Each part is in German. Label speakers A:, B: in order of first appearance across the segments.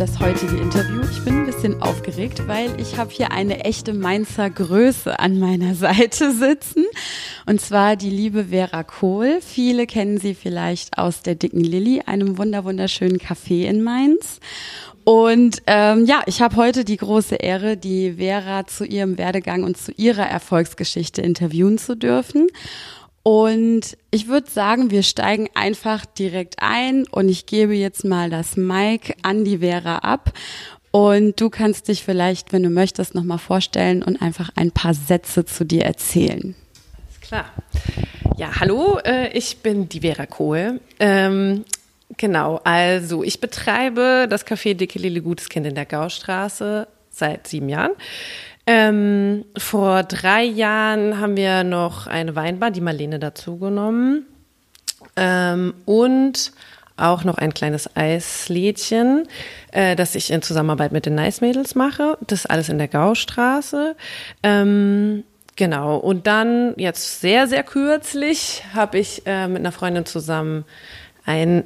A: das heutige Interview. Ich bin ein bisschen aufgeregt, weil ich habe hier eine echte Mainzer Größe an meiner Seite sitzen. Und zwar die liebe Vera Kohl. Viele kennen sie vielleicht aus der Dicken Lilly, einem wunder wunderschönen Café in Mainz. Und ähm, ja, ich habe heute die große Ehre, die Vera zu ihrem Werdegang und zu ihrer Erfolgsgeschichte interviewen zu dürfen. Und ich würde sagen, wir steigen einfach direkt ein und ich gebe jetzt mal das Mic an die Vera ab. Und du kannst dich vielleicht, wenn du möchtest, nochmal vorstellen und einfach ein paar Sätze zu dir erzählen.
B: Alles klar. Ja, hallo, äh, ich bin die Vera Kohl. Ähm, genau, also ich betreibe das Café Dicke Lille Gutes Kind in der Gaustraße seit sieben Jahren. Ähm, vor drei Jahren haben wir noch eine Weinbar, die Marlene dazugenommen. Ähm, und auch noch ein kleines Eislädchen, äh, das ich in Zusammenarbeit mit den Nice Mädels mache. Das ist alles in der Gaustraße. Ähm, genau. Und dann jetzt sehr, sehr kürzlich habe ich äh, mit einer Freundin zusammen ein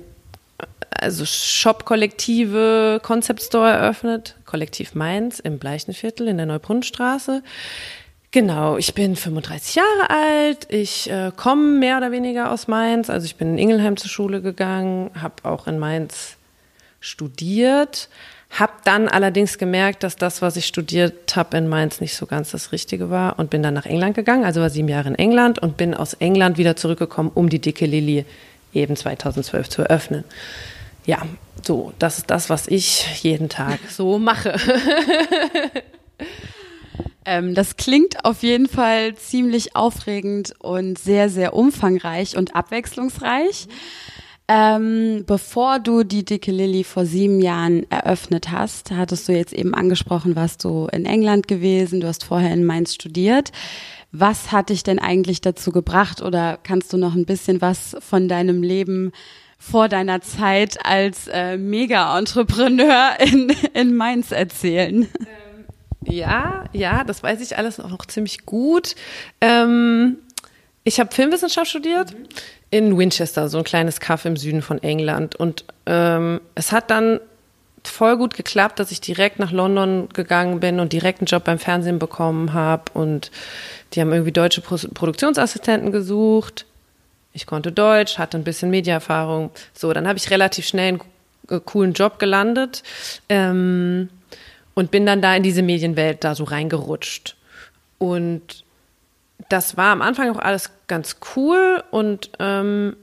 B: also Shop-Kollektive Concept Store eröffnet, Kollektiv Mainz im Bleichenviertel in der Neubrunnenstraße. Genau, ich bin 35 Jahre alt, ich äh, komme mehr oder weniger aus Mainz, also ich bin in Ingelheim zur Schule gegangen, habe auch in Mainz studiert, habe dann allerdings gemerkt, dass das, was ich studiert habe in Mainz, nicht so ganz das Richtige war und bin dann nach England gegangen, also war sieben Jahre in England und bin aus England wieder zurückgekommen, um die Dicke Lilly eben 2012 zu eröffnen ja, so, das ist das, was ich jeden Tag so mache.
A: ähm, das klingt auf jeden Fall ziemlich aufregend und sehr, sehr umfangreich und abwechslungsreich. Ähm, bevor du die Dicke Lilly vor sieben Jahren eröffnet hast, hattest du jetzt eben angesprochen, warst du in England gewesen, du hast vorher in Mainz studiert. Was hat dich denn eigentlich dazu gebracht oder kannst du noch ein bisschen was von deinem Leben vor deiner Zeit als äh, Mega-Entrepreneur in, in Mainz erzählen? Ähm,
B: ja, ja, das weiß ich alles auch noch ziemlich gut. Ähm, ich habe Filmwissenschaft studiert mhm. in Winchester, so ein kleines Kaff im Süden von England. Und ähm, es hat dann voll gut geklappt, dass ich direkt nach London gegangen bin und direkt einen Job beim Fernsehen bekommen habe. Und die haben irgendwie deutsche Pro Produktionsassistenten gesucht ich konnte Deutsch, hatte ein bisschen Mediaerfahrung. So, dann habe ich relativ schnell einen äh, coolen Job gelandet ähm, und bin dann da in diese Medienwelt da so reingerutscht. Und das war am Anfang auch alles ganz cool und ähm,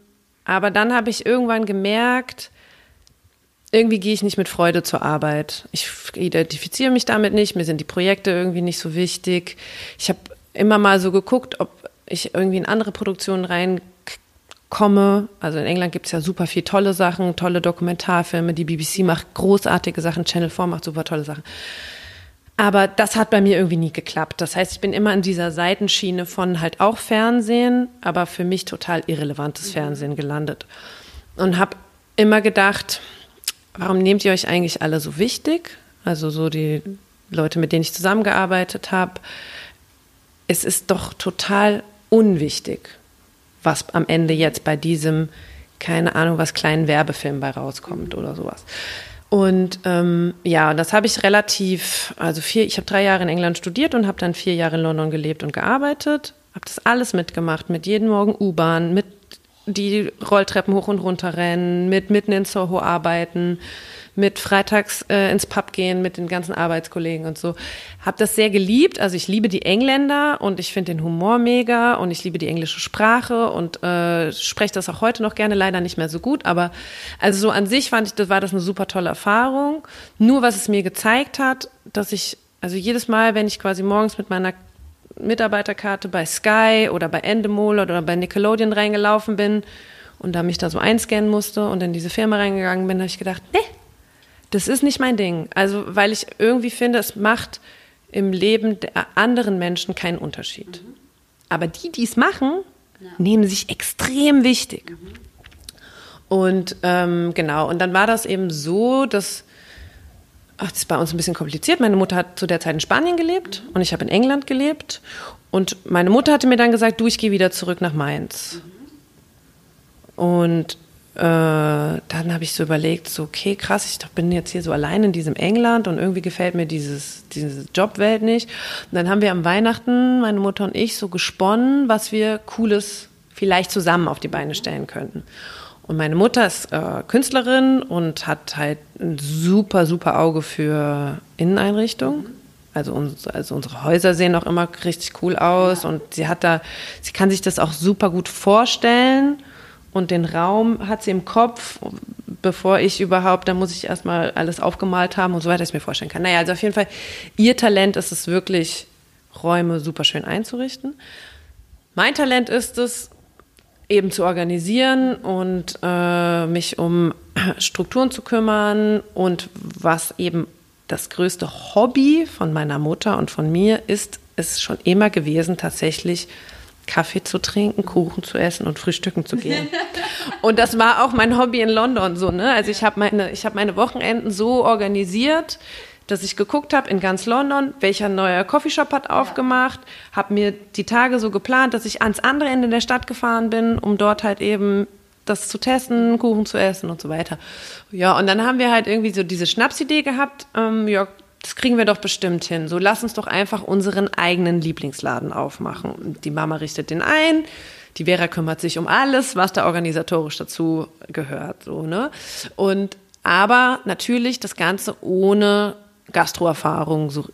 B: aber dann habe ich irgendwann gemerkt, irgendwie gehe ich nicht mit Freude zur Arbeit. Ich identifiziere mich damit nicht, mir sind die Projekte irgendwie nicht so wichtig. Ich habe immer mal so geguckt, ob ich irgendwie in andere Produktionen rein komme. Also in England gibt es ja super viel tolle Sachen, tolle Dokumentarfilme. Die BBC macht großartige Sachen, Channel 4 macht super tolle Sachen. Aber das hat bei mir irgendwie nie geklappt. Das heißt, ich bin immer in dieser Seitenschiene von halt auch Fernsehen, aber für mich total irrelevantes mhm. Fernsehen gelandet. Und habe immer gedacht, warum nehmt ihr euch eigentlich alle so wichtig? Also so die Leute, mit denen ich zusammengearbeitet habe. Es ist doch total unwichtig was am Ende jetzt bei diesem, keine Ahnung, was kleinen Werbefilm bei rauskommt oder sowas. Und ähm, ja, das habe ich relativ, also vier, ich habe drei Jahre in England studiert und habe dann vier Jahre in London gelebt und gearbeitet. Habe das alles mitgemacht, mit jeden Morgen U-Bahn, mit die Rolltreppen hoch und runter rennen, mit mitten in Soho arbeiten, mit freitags äh, ins Pub gehen mit den ganzen Arbeitskollegen und so. Hab das sehr geliebt. Also ich liebe die Engländer und ich finde den Humor mega und ich liebe die englische Sprache und äh, spreche das auch heute noch gerne, leider nicht mehr so gut. Aber also so an sich fand ich, das war das eine super tolle Erfahrung. Nur was es mir gezeigt hat, dass ich, also jedes Mal, wenn ich quasi morgens mit meiner Mitarbeiterkarte bei Sky oder bei Endemol oder bei Nickelodeon reingelaufen bin und da mich da so einscannen musste und in diese Firma reingegangen bin, habe ich gedacht, nee, das ist nicht mein Ding. Also, weil ich irgendwie finde, es macht im Leben der anderen Menschen keinen Unterschied. Mhm. Aber die, die es machen, ja. nehmen sich extrem wichtig. Mhm. Und ähm, genau, und dann war das eben so, dass, ach, das ist bei uns ein bisschen kompliziert. Meine Mutter hat zu der Zeit in Spanien gelebt mhm. und ich habe in England gelebt. Und meine Mutter hatte mir dann gesagt, du, ich gehe wieder zurück nach Mainz. Mhm. Und dann habe ich so überlegt, so, okay, krass, ich bin jetzt hier so allein in diesem England und irgendwie gefällt mir dieses, diese Jobwelt nicht. Und dann haben wir am Weihnachten, meine Mutter und ich, so gesponnen, was wir Cooles vielleicht zusammen auf die Beine stellen könnten. Und meine Mutter ist äh, Künstlerin und hat halt ein super, super Auge für Inneneinrichtungen. Also, uns, also unsere Häuser sehen auch immer richtig cool aus und sie hat da, sie kann sich das auch super gut vorstellen und den Raum hat sie im Kopf, bevor ich überhaupt, da muss ich erstmal alles aufgemalt haben und so weiter, dass ich mir vorstellen kann. Naja, also auf jeden Fall, ihr Talent ist es wirklich, Räume super schön einzurichten. Mein Talent ist es, eben zu organisieren und äh, mich um Strukturen zu kümmern und was eben das größte Hobby von meiner Mutter und von mir ist, ist schon immer gewesen, tatsächlich Kaffee zu trinken, Kuchen zu essen und frühstücken zu gehen. und das war auch mein Hobby in London so, ne? Also ich habe meine, ich habe meine Wochenenden so organisiert, dass ich geguckt habe in ganz London, welcher neue Coffeeshop hat aufgemacht, habe mir die Tage so geplant, dass ich ans andere Ende der Stadt gefahren bin, um dort halt eben das zu testen, Kuchen zu essen und so weiter. Ja, und dann haben wir halt irgendwie so diese Schnapsidee gehabt, ähm, ja, das kriegen wir doch bestimmt hin. So, lass uns doch einfach unseren eigenen Lieblingsladen aufmachen. Die Mama richtet den ein, die Vera kümmert sich um alles, was da organisatorisch dazu gehört, so, ne? Und aber natürlich das Ganze ohne Gastroerfahrung. So,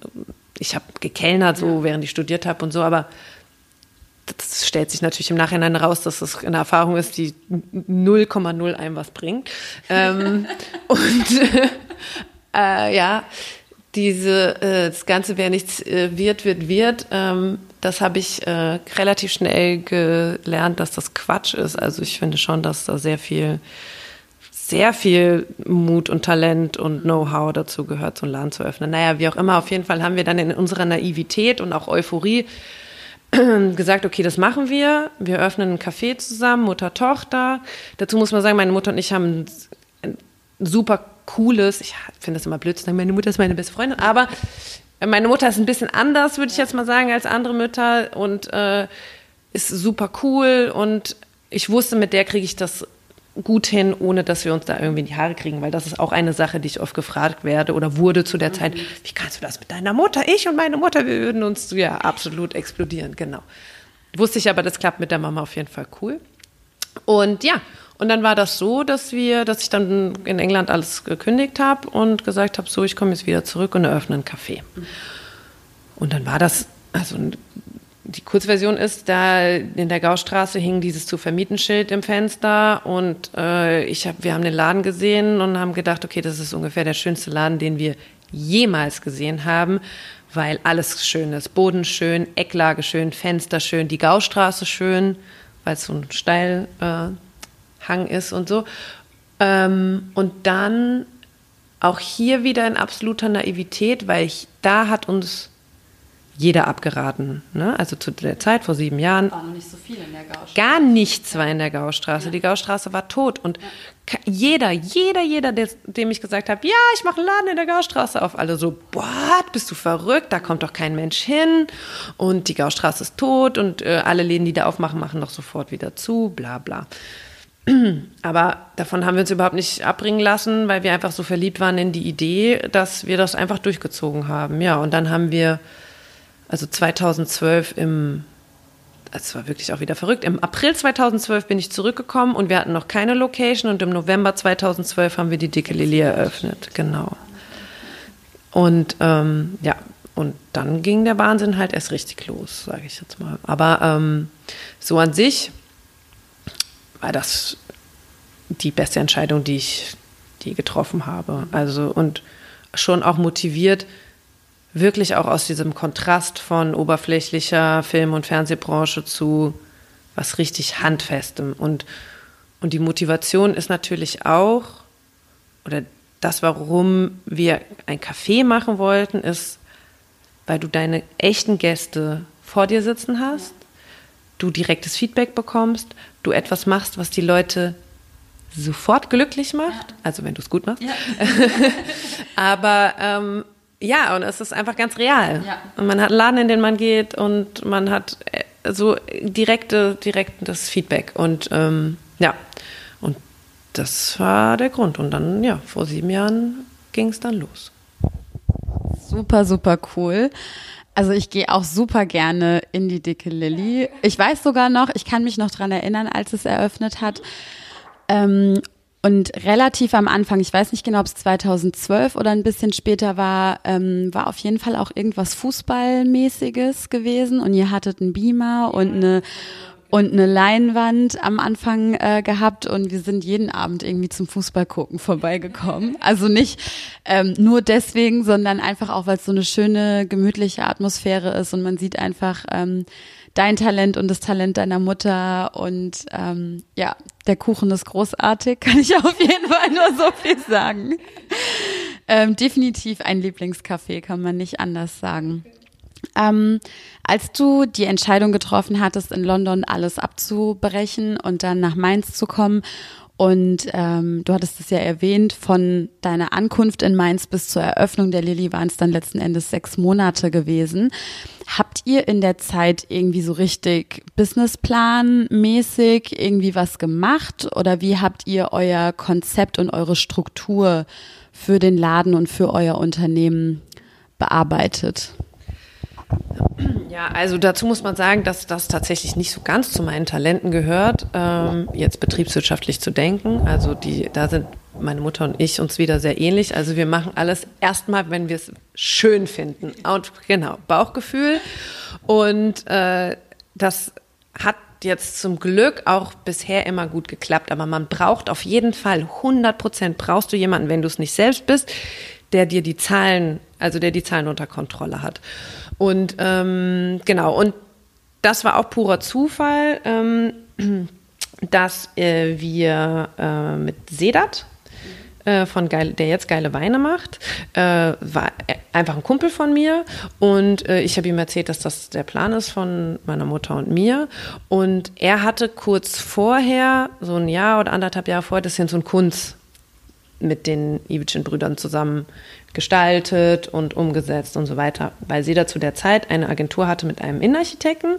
B: ich habe gekellnert, so während ich studiert habe und so, aber das stellt sich natürlich im Nachhinein raus, dass das eine Erfahrung ist, die 0,0 einem was bringt. ähm, und äh, ja, diese, äh, das Ganze, wer nichts äh, wird, wird, wird, ähm, das habe ich äh, relativ schnell gelernt, dass das Quatsch ist. Also ich finde schon, dass da sehr viel sehr viel Mut und Talent und Know-how dazu gehört, so einen Laden zu öffnen. Naja, wie auch immer, auf jeden Fall haben wir dann in unserer Naivität und auch Euphorie gesagt, okay, das machen wir. Wir öffnen ein Café zusammen, Mutter, Tochter. Dazu muss man sagen, meine Mutter und ich haben ein super cooles, ich finde das immer blöd zu sagen, meine Mutter ist meine beste Freundin, aber meine Mutter ist ein bisschen anders, würde ich jetzt mal sagen, als andere Mütter und äh, ist super cool und ich wusste, mit der kriege ich das gut hin, ohne dass wir uns da irgendwie in die Haare kriegen, weil das ist auch eine Sache, die ich oft gefragt werde oder wurde zu der mhm. Zeit. Wie kannst du das mit deiner Mutter? Ich und meine Mutter, wir würden uns ja absolut explodieren, genau. Wusste ich aber, das klappt mit der Mama auf jeden Fall cool. Und ja, und dann war das so, dass wir, dass ich dann in England alles gekündigt habe und gesagt habe, so, ich komme jetzt wieder zurück und eröffne ein Café. Und dann war das also die Kurzversion ist, da in der Gaustraße hing dieses zu vermieten Schild im Fenster und äh, ich hab, wir haben den Laden gesehen und haben gedacht, okay, das ist ungefähr der schönste Laden, den wir jemals gesehen haben, weil alles schön ist. Boden schön, Ecklage schön, Fenster schön, die Gaustraße schön, weil es so ein Steilhang äh, ist und so. Ähm, und dann auch hier wieder in absoluter Naivität, weil ich, da hat uns jeder abgeraten. Ne? Also zu der Zeit vor sieben Jahren.
A: War noch nicht so viel in der Gaustraße.
B: Gar nichts war in der Gaustraße. Ja. Die Gaustraße war tot. Und ja. jeder, jeder, jeder, der, dem ich gesagt habe, ja, ich mache einen Laden in der Gaustraße auf, alle so, boah, bist du verrückt? Da kommt doch kein Mensch hin. Und die Gaustraße ist tot und äh, alle Läden, die da aufmachen, machen doch sofort wieder zu, bla bla. Aber davon haben wir uns überhaupt nicht abbringen lassen, weil wir einfach so verliebt waren in die Idee, dass wir das einfach durchgezogen haben. Ja, und dann haben wir also 2012 im, das war wirklich auch wieder verrückt, im April 2012 bin ich zurückgekommen und wir hatten noch keine Location und im November 2012 haben wir die Dicke Lilie eröffnet, genau. Und ähm, ja, und dann ging der Wahnsinn halt erst richtig los, sage ich jetzt mal. Aber ähm, so an sich war das die beste Entscheidung, die ich die getroffen habe. Also und schon auch motiviert, wirklich auch aus diesem Kontrast von oberflächlicher Film- und Fernsehbranche zu was richtig Handfestem. Und, und die Motivation ist natürlich auch, oder das, warum wir ein Café machen wollten, ist, weil du deine echten Gäste vor dir sitzen hast, du direktes Feedback bekommst, du etwas machst, was die Leute sofort glücklich macht, also wenn du es gut machst. Ja. Aber ähm, ja, und es ist einfach ganz real. Ja. Und man hat einen Laden, in den man geht und man hat äh, so direkte, direktes Feedback. Und ähm, ja, und das war der Grund. Und dann, ja, vor sieben Jahren ging es dann los.
A: Super, super cool. Also ich gehe auch super gerne in die dicke Lilly. Ich weiß sogar noch, ich kann mich noch dran erinnern, als es eröffnet hat. Ähm, und relativ am Anfang, ich weiß nicht genau, ob es 2012 oder ein bisschen später war, ähm, war auf jeden Fall auch irgendwas Fußballmäßiges gewesen. Und ihr hattet einen Beamer und eine und eine Leinwand am Anfang äh, gehabt und wir sind jeden Abend irgendwie zum Fußball gucken vorbeigekommen. Also nicht ähm, nur deswegen, sondern einfach auch, weil es so eine schöne, gemütliche Atmosphäre ist und man sieht einfach ähm, dein Talent und das Talent deiner Mutter und ähm, ja, der Kuchen ist großartig, kann ich auf jeden Fall nur so viel sagen. Ähm, definitiv ein Lieblingscafé, kann man nicht anders sagen. Ähm, als du die Entscheidung getroffen hattest, in London alles abzubrechen und dann nach Mainz zu kommen und ähm, du hattest es ja erwähnt, von deiner Ankunft in Mainz bis zur Eröffnung der Lilly waren es dann letzten Endes sechs Monate gewesen. Habt ihr in der Zeit irgendwie so richtig Businessplan-mäßig irgendwie was gemacht oder wie habt ihr euer Konzept und eure Struktur für den Laden und für euer Unternehmen bearbeitet?
B: Ja, also dazu muss man sagen, dass das tatsächlich nicht so ganz zu meinen Talenten gehört, ähm, jetzt betriebswirtschaftlich zu denken. Also die, da sind meine Mutter und ich uns wieder sehr ähnlich. Also wir machen alles erstmal, wenn wir es schön finden. Und genau, Bauchgefühl. Und äh, das hat jetzt zum Glück auch bisher immer gut geklappt. Aber man braucht auf jeden Fall 100 Prozent brauchst du jemanden, wenn du es nicht selbst bist, der dir die Zahlen, also der die Zahlen unter Kontrolle hat. Und ähm, genau, und das war auch purer Zufall, ähm, dass äh, wir äh, mit Sedat, äh, von Geil, der jetzt geile Weine macht, äh, war einfach ein Kumpel von mir. Und äh, ich habe ihm erzählt, dass das der Plan ist von meiner Mutter und mir. Und er hatte kurz vorher, so ein Jahr oder anderthalb Jahre vorher, das sind so ein Kunst mit den Iwitschen-Brüdern zusammen gestaltet und umgesetzt und so weiter, weil sie da zu der Zeit eine Agentur hatte mit einem Innenarchitekten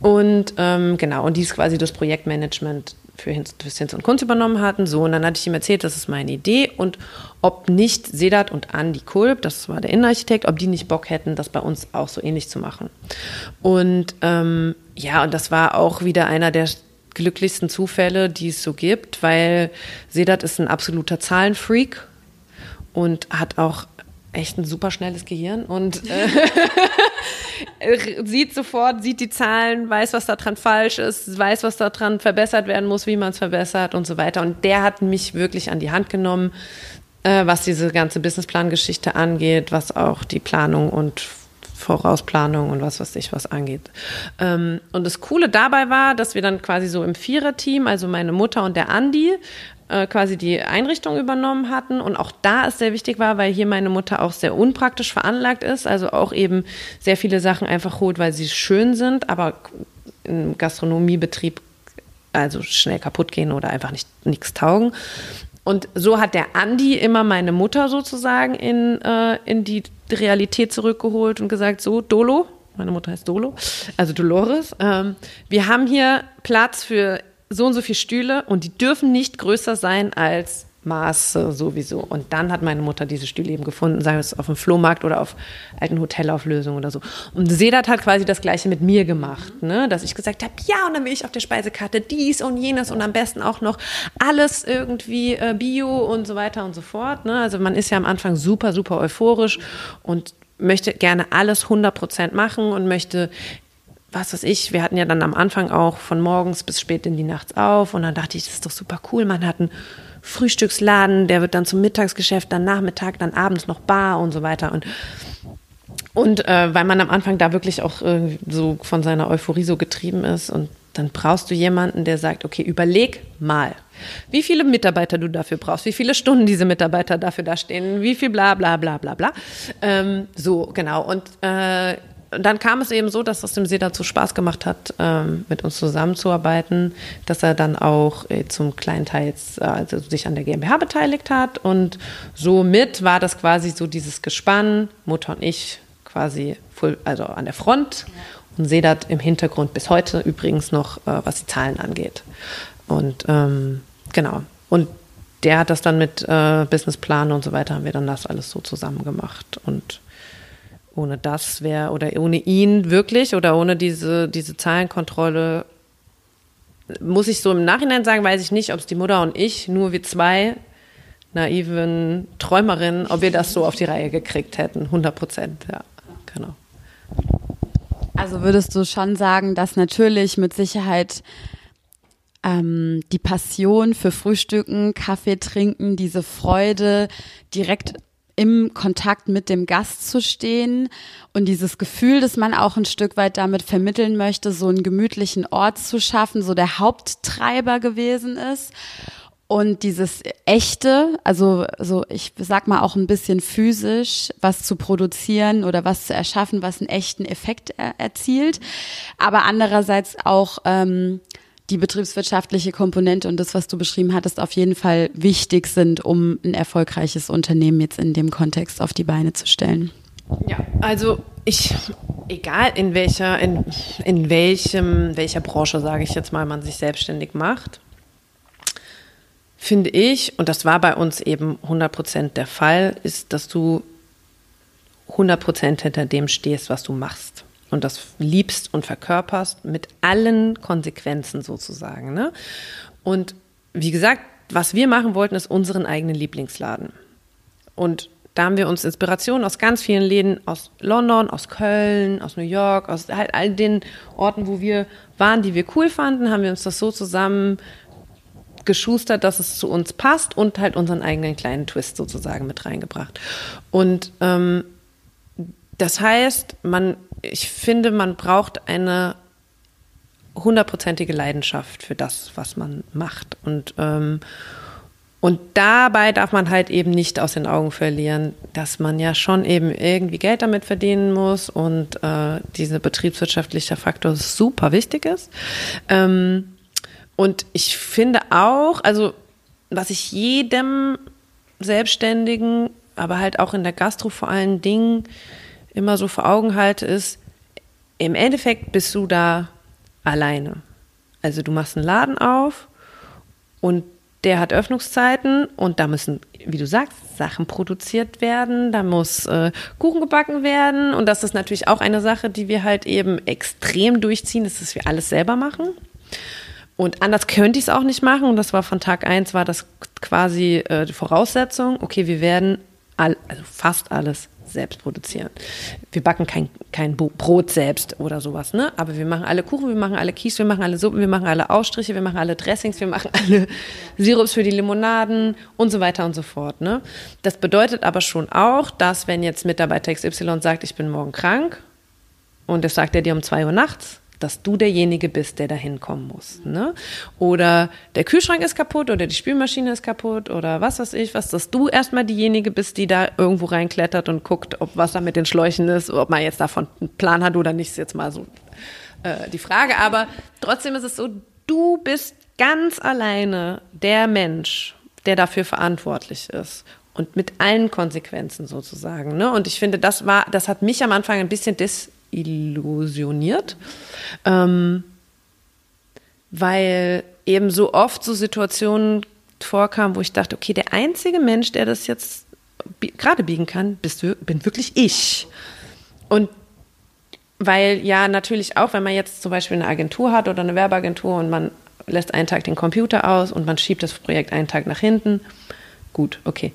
B: und ähm, genau, und die ist quasi das Projektmanagement für Hinz, und Kunst übernommen hatten. So, und dann hatte ich ihm erzählt, das ist meine Idee und ob nicht Sedat und Andi Kulb, das war der Innenarchitekt, ob die nicht Bock hätten, das bei uns auch so ähnlich zu machen. Und ähm, ja, und das war auch wieder einer der glücklichsten Zufälle, die es so gibt, weil Sedat ist ein absoluter Zahlenfreak und hat auch echt ein super schnelles Gehirn und äh, sieht sofort, sieht die Zahlen, weiß, was da dran falsch ist, weiß, was da dran verbessert werden muss, wie man es verbessert und so weiter. Und der hat mich wirklich an die Hand genommen, äh, was diese ganze Businessplan-Geschichte angeht, was auch die Planung und Vorausplanung und was weiß ich was angeht. Ähm, und das Coole dabei war, dass wir dann quasi so im Viererteam, also meine Mutter und der Andi, äh, quasi die Einrichtung übernommen hatten. Und auch da ist sehr wichtig war, weil hier meine Mutter auch sehr unpraktisch veranlagt ist, also auch eben sehr viele Sachen einfach holt, weil sie schön sind, aber im Gastronomiebetrieb also schnell kaputt gehen oder einfach nicht nichts taugen. Und so hat der Andi immer meine Mutter sozusagen in, äh, in die Realität zurückgeholt und gesagt, so, Dolo, meine Mutter heißt Dolo, also Dolores, ähm, wir haben hier Platz für so und so viele Stühle und die dürfen nicht größer sein als Maße sowieso. Und dann hat meine Mutter diese Stühle eben gefunden, sei es auf dem Flohmarkt oder auf alten Hotelauflösungen oder so. Und Sedat hat quasi das Gleiche mit mir gemacht, ne? dass ich gesagt habe, ja, und dann will ich auf der Speisekarte dies und jenes und am besten auch noch alles irgendwie äh, Bio und so weiter und so fort. Ne? Also man ist ja am Anfang super, super euphorisch und möchte gerne alles 100 Prozent machen und möchte was weiß ich, wir hatten ja dann am Anfang auch von morgens bis spät in die Nachts auf und dann dachte ich, das ist doch super cool. Man hat einen Frühstücksladen, der wird dann zum Mittagsgeschäft, dann Nachmittag, dann abends noch Bar und so weiter und und äh, weil man am Anfang da wirklich auch äh, so von seiner Euphorie so getrieben ist und dann brauchst du jemanden, der sagt, okay, überleg mal, wie viele Mitarbeiter du dafür brauchst, wie viele Stunden diese Mitarbeiter dafür da stehen, wie viel bla bla bla bla bla. Ähm, so, genau. Und äh, dann kam es eben so, dass es dem See dazu Spaß gemacht hat, ähm, mit uns zusammenzuarbeiten, dass er dann auch äh, zum kleinen Teil äh, also sich an der GmbH beteiligt hat und somit war das quasi so dieses Gespann, Mutter und ich quasi full, also an der Front und Sedat im Hintergrund bis heute übrigens noch, äh, was die Zahlen angeht. Und ähm, genau. und der hat das dann mit äh, Businessplan und so weiter, haben wir dann das alles so zusammen gemacht. Und ohne das wäre, oder ohne ihn wirklich, oder ohne diese, diese Zahlenkontrolle, muss ich so im Nachhinein sagen, weiß ich nicht, ob es die Mutter und ich, nur wir zwei naiven Träumerinnen, ob wir das so auf die Reihe gekriegt hätten. 100 Prozent, ja, genau.
A: Also würdest du schon sagen, dass natürlich mit Sicherheit ähm, die Passion für Frühstücken, Kaffee trinken, diese Freude direkt im Kontakt mit dem Gast zu stehen und dieses Gefühl, dass man auch ein Stück weit damit vermitteln möchte, so einen gemütlichen Ort zu schaffen, so der Haupttreiber gewesen ist. Und dieses echte, also so ich sag mal auch ein bisschen physisch, was zu produzieren oder was zu erschaffen, was einen echten Effekt er erzielt, aber andererseits auch ähm, die betriebswirtschaftliche Komponente und das, was du beschrieben hattest, auf jeden Fall wichtig sind, um ein erfolgreiches Unternehmen jetzt in dem Kontext auf die Beine zu stellen.
B: Ja, also ich, egal in welcher, in, in welchem, welcher Branche, sage ich jetzt mal, man sich selbstständig macht, finde ich, und das war bei uns eben 100% der Fall, ist, dass du 100% hinter dem stehst, was du machst und das liebst und verkörperst mit allen Konsequenzen sozusagen. Ne? Und wie gesagt, was wir machen wollten, ist unseren eigenen Lieblingsladen. Und da haben wir uns Inspiration aus ganz vielen Läden aus London, aus Köln, aus New York, aus halt all den Orten, wo wir waren, die wir cool fanden, haben wir uns das so zusammen geschustert, dass es zu uns passt und halt unseren eigenen kleinen Twist sozusagen mit reingebracht. Und ähm, das heißt, man, ich finde, man braucht eine hundertprozentige Leidenschaft für das, was man macht. Und, ähm, und dabei darf man halt eben nicht aus den Augen verlieren, dass man ja schon eben irgendwie Geld damit verdienen muss und äh, dieser betriebswirtschaftliche Faktor super wichtig ist. Ähm, und ich finde auch, also was ich jedem Selbstständigen, aber halt auch in der Gastro vor allen Dingen immer so vor Augen halte, ist, im Endeffekt bist du da alleine. Also du machst einen Laden auf und der hat Öffnungszeiten und da müssen, wie du sagst, Sachen produziert werden, da muss äh, Kuchen gebacken werden und das ist natürlich auch eine Sache, die wir halt eben extrem durchziehen, ist, dass wir alles selber machen. Und anders könnte ich es auch nicht machen. Und das war von Tag eins war das quasi äh, die Voraussetzung. Okay, wir werden all, also fast alles selbst produzieren. Wir backen kein, kein Brot selbst oder sowas, ne? Aber wir machen alle Kuchen, wir machen alle Kies, wir machen alle Suppen, wir machen alle Ausstriche, wir machen alle Dressings, wir machen alle Sirups für die Limonaden und so weiter und so fort, ne? Das bedeutet aber schon auch, dass wenn jetzt Mitarbeiter XY sagt, ich bin morgen krank und das sagt er dir um zwei Uhr nachts, dass du derjenige bist, der da hinkommen muss. Ne? Oder der Kühlschrank ist kaputt oder die Spülmaschine ist kaputt oder was weiß ich, was, dass du erstmal diejenige bist, die da irgendwo reinklettert und guckt, ob was da mit den Schläuchen ist, ob man jetzt davon einen Plan hat oder nicht, ist jetzt mal so äh, die Frage. Aber trotzdem ist es so, du bist ganz alleine der Mensch, der dafür verantwortlich ist und mit allen Konsequenzen sozusagen. Ne? Und ich finde, das war, das hat mich am Anfang ein bisschen dis illusioniert, ähm, weil eben so oft so Situationen vorkamen, wo ich dachte, okay, der einzige Mensch, der das jetzt gerade biegen kann, bist, bin wirklich ich. Und weil ja natürlich auch, wenn man jetzt zum Beispiel eine Agentur hat oder eine Werbeagentur und man lässt einen Tag den Computer aus und man schiebt das Projekt einen Tag nach hinten, gut, okay,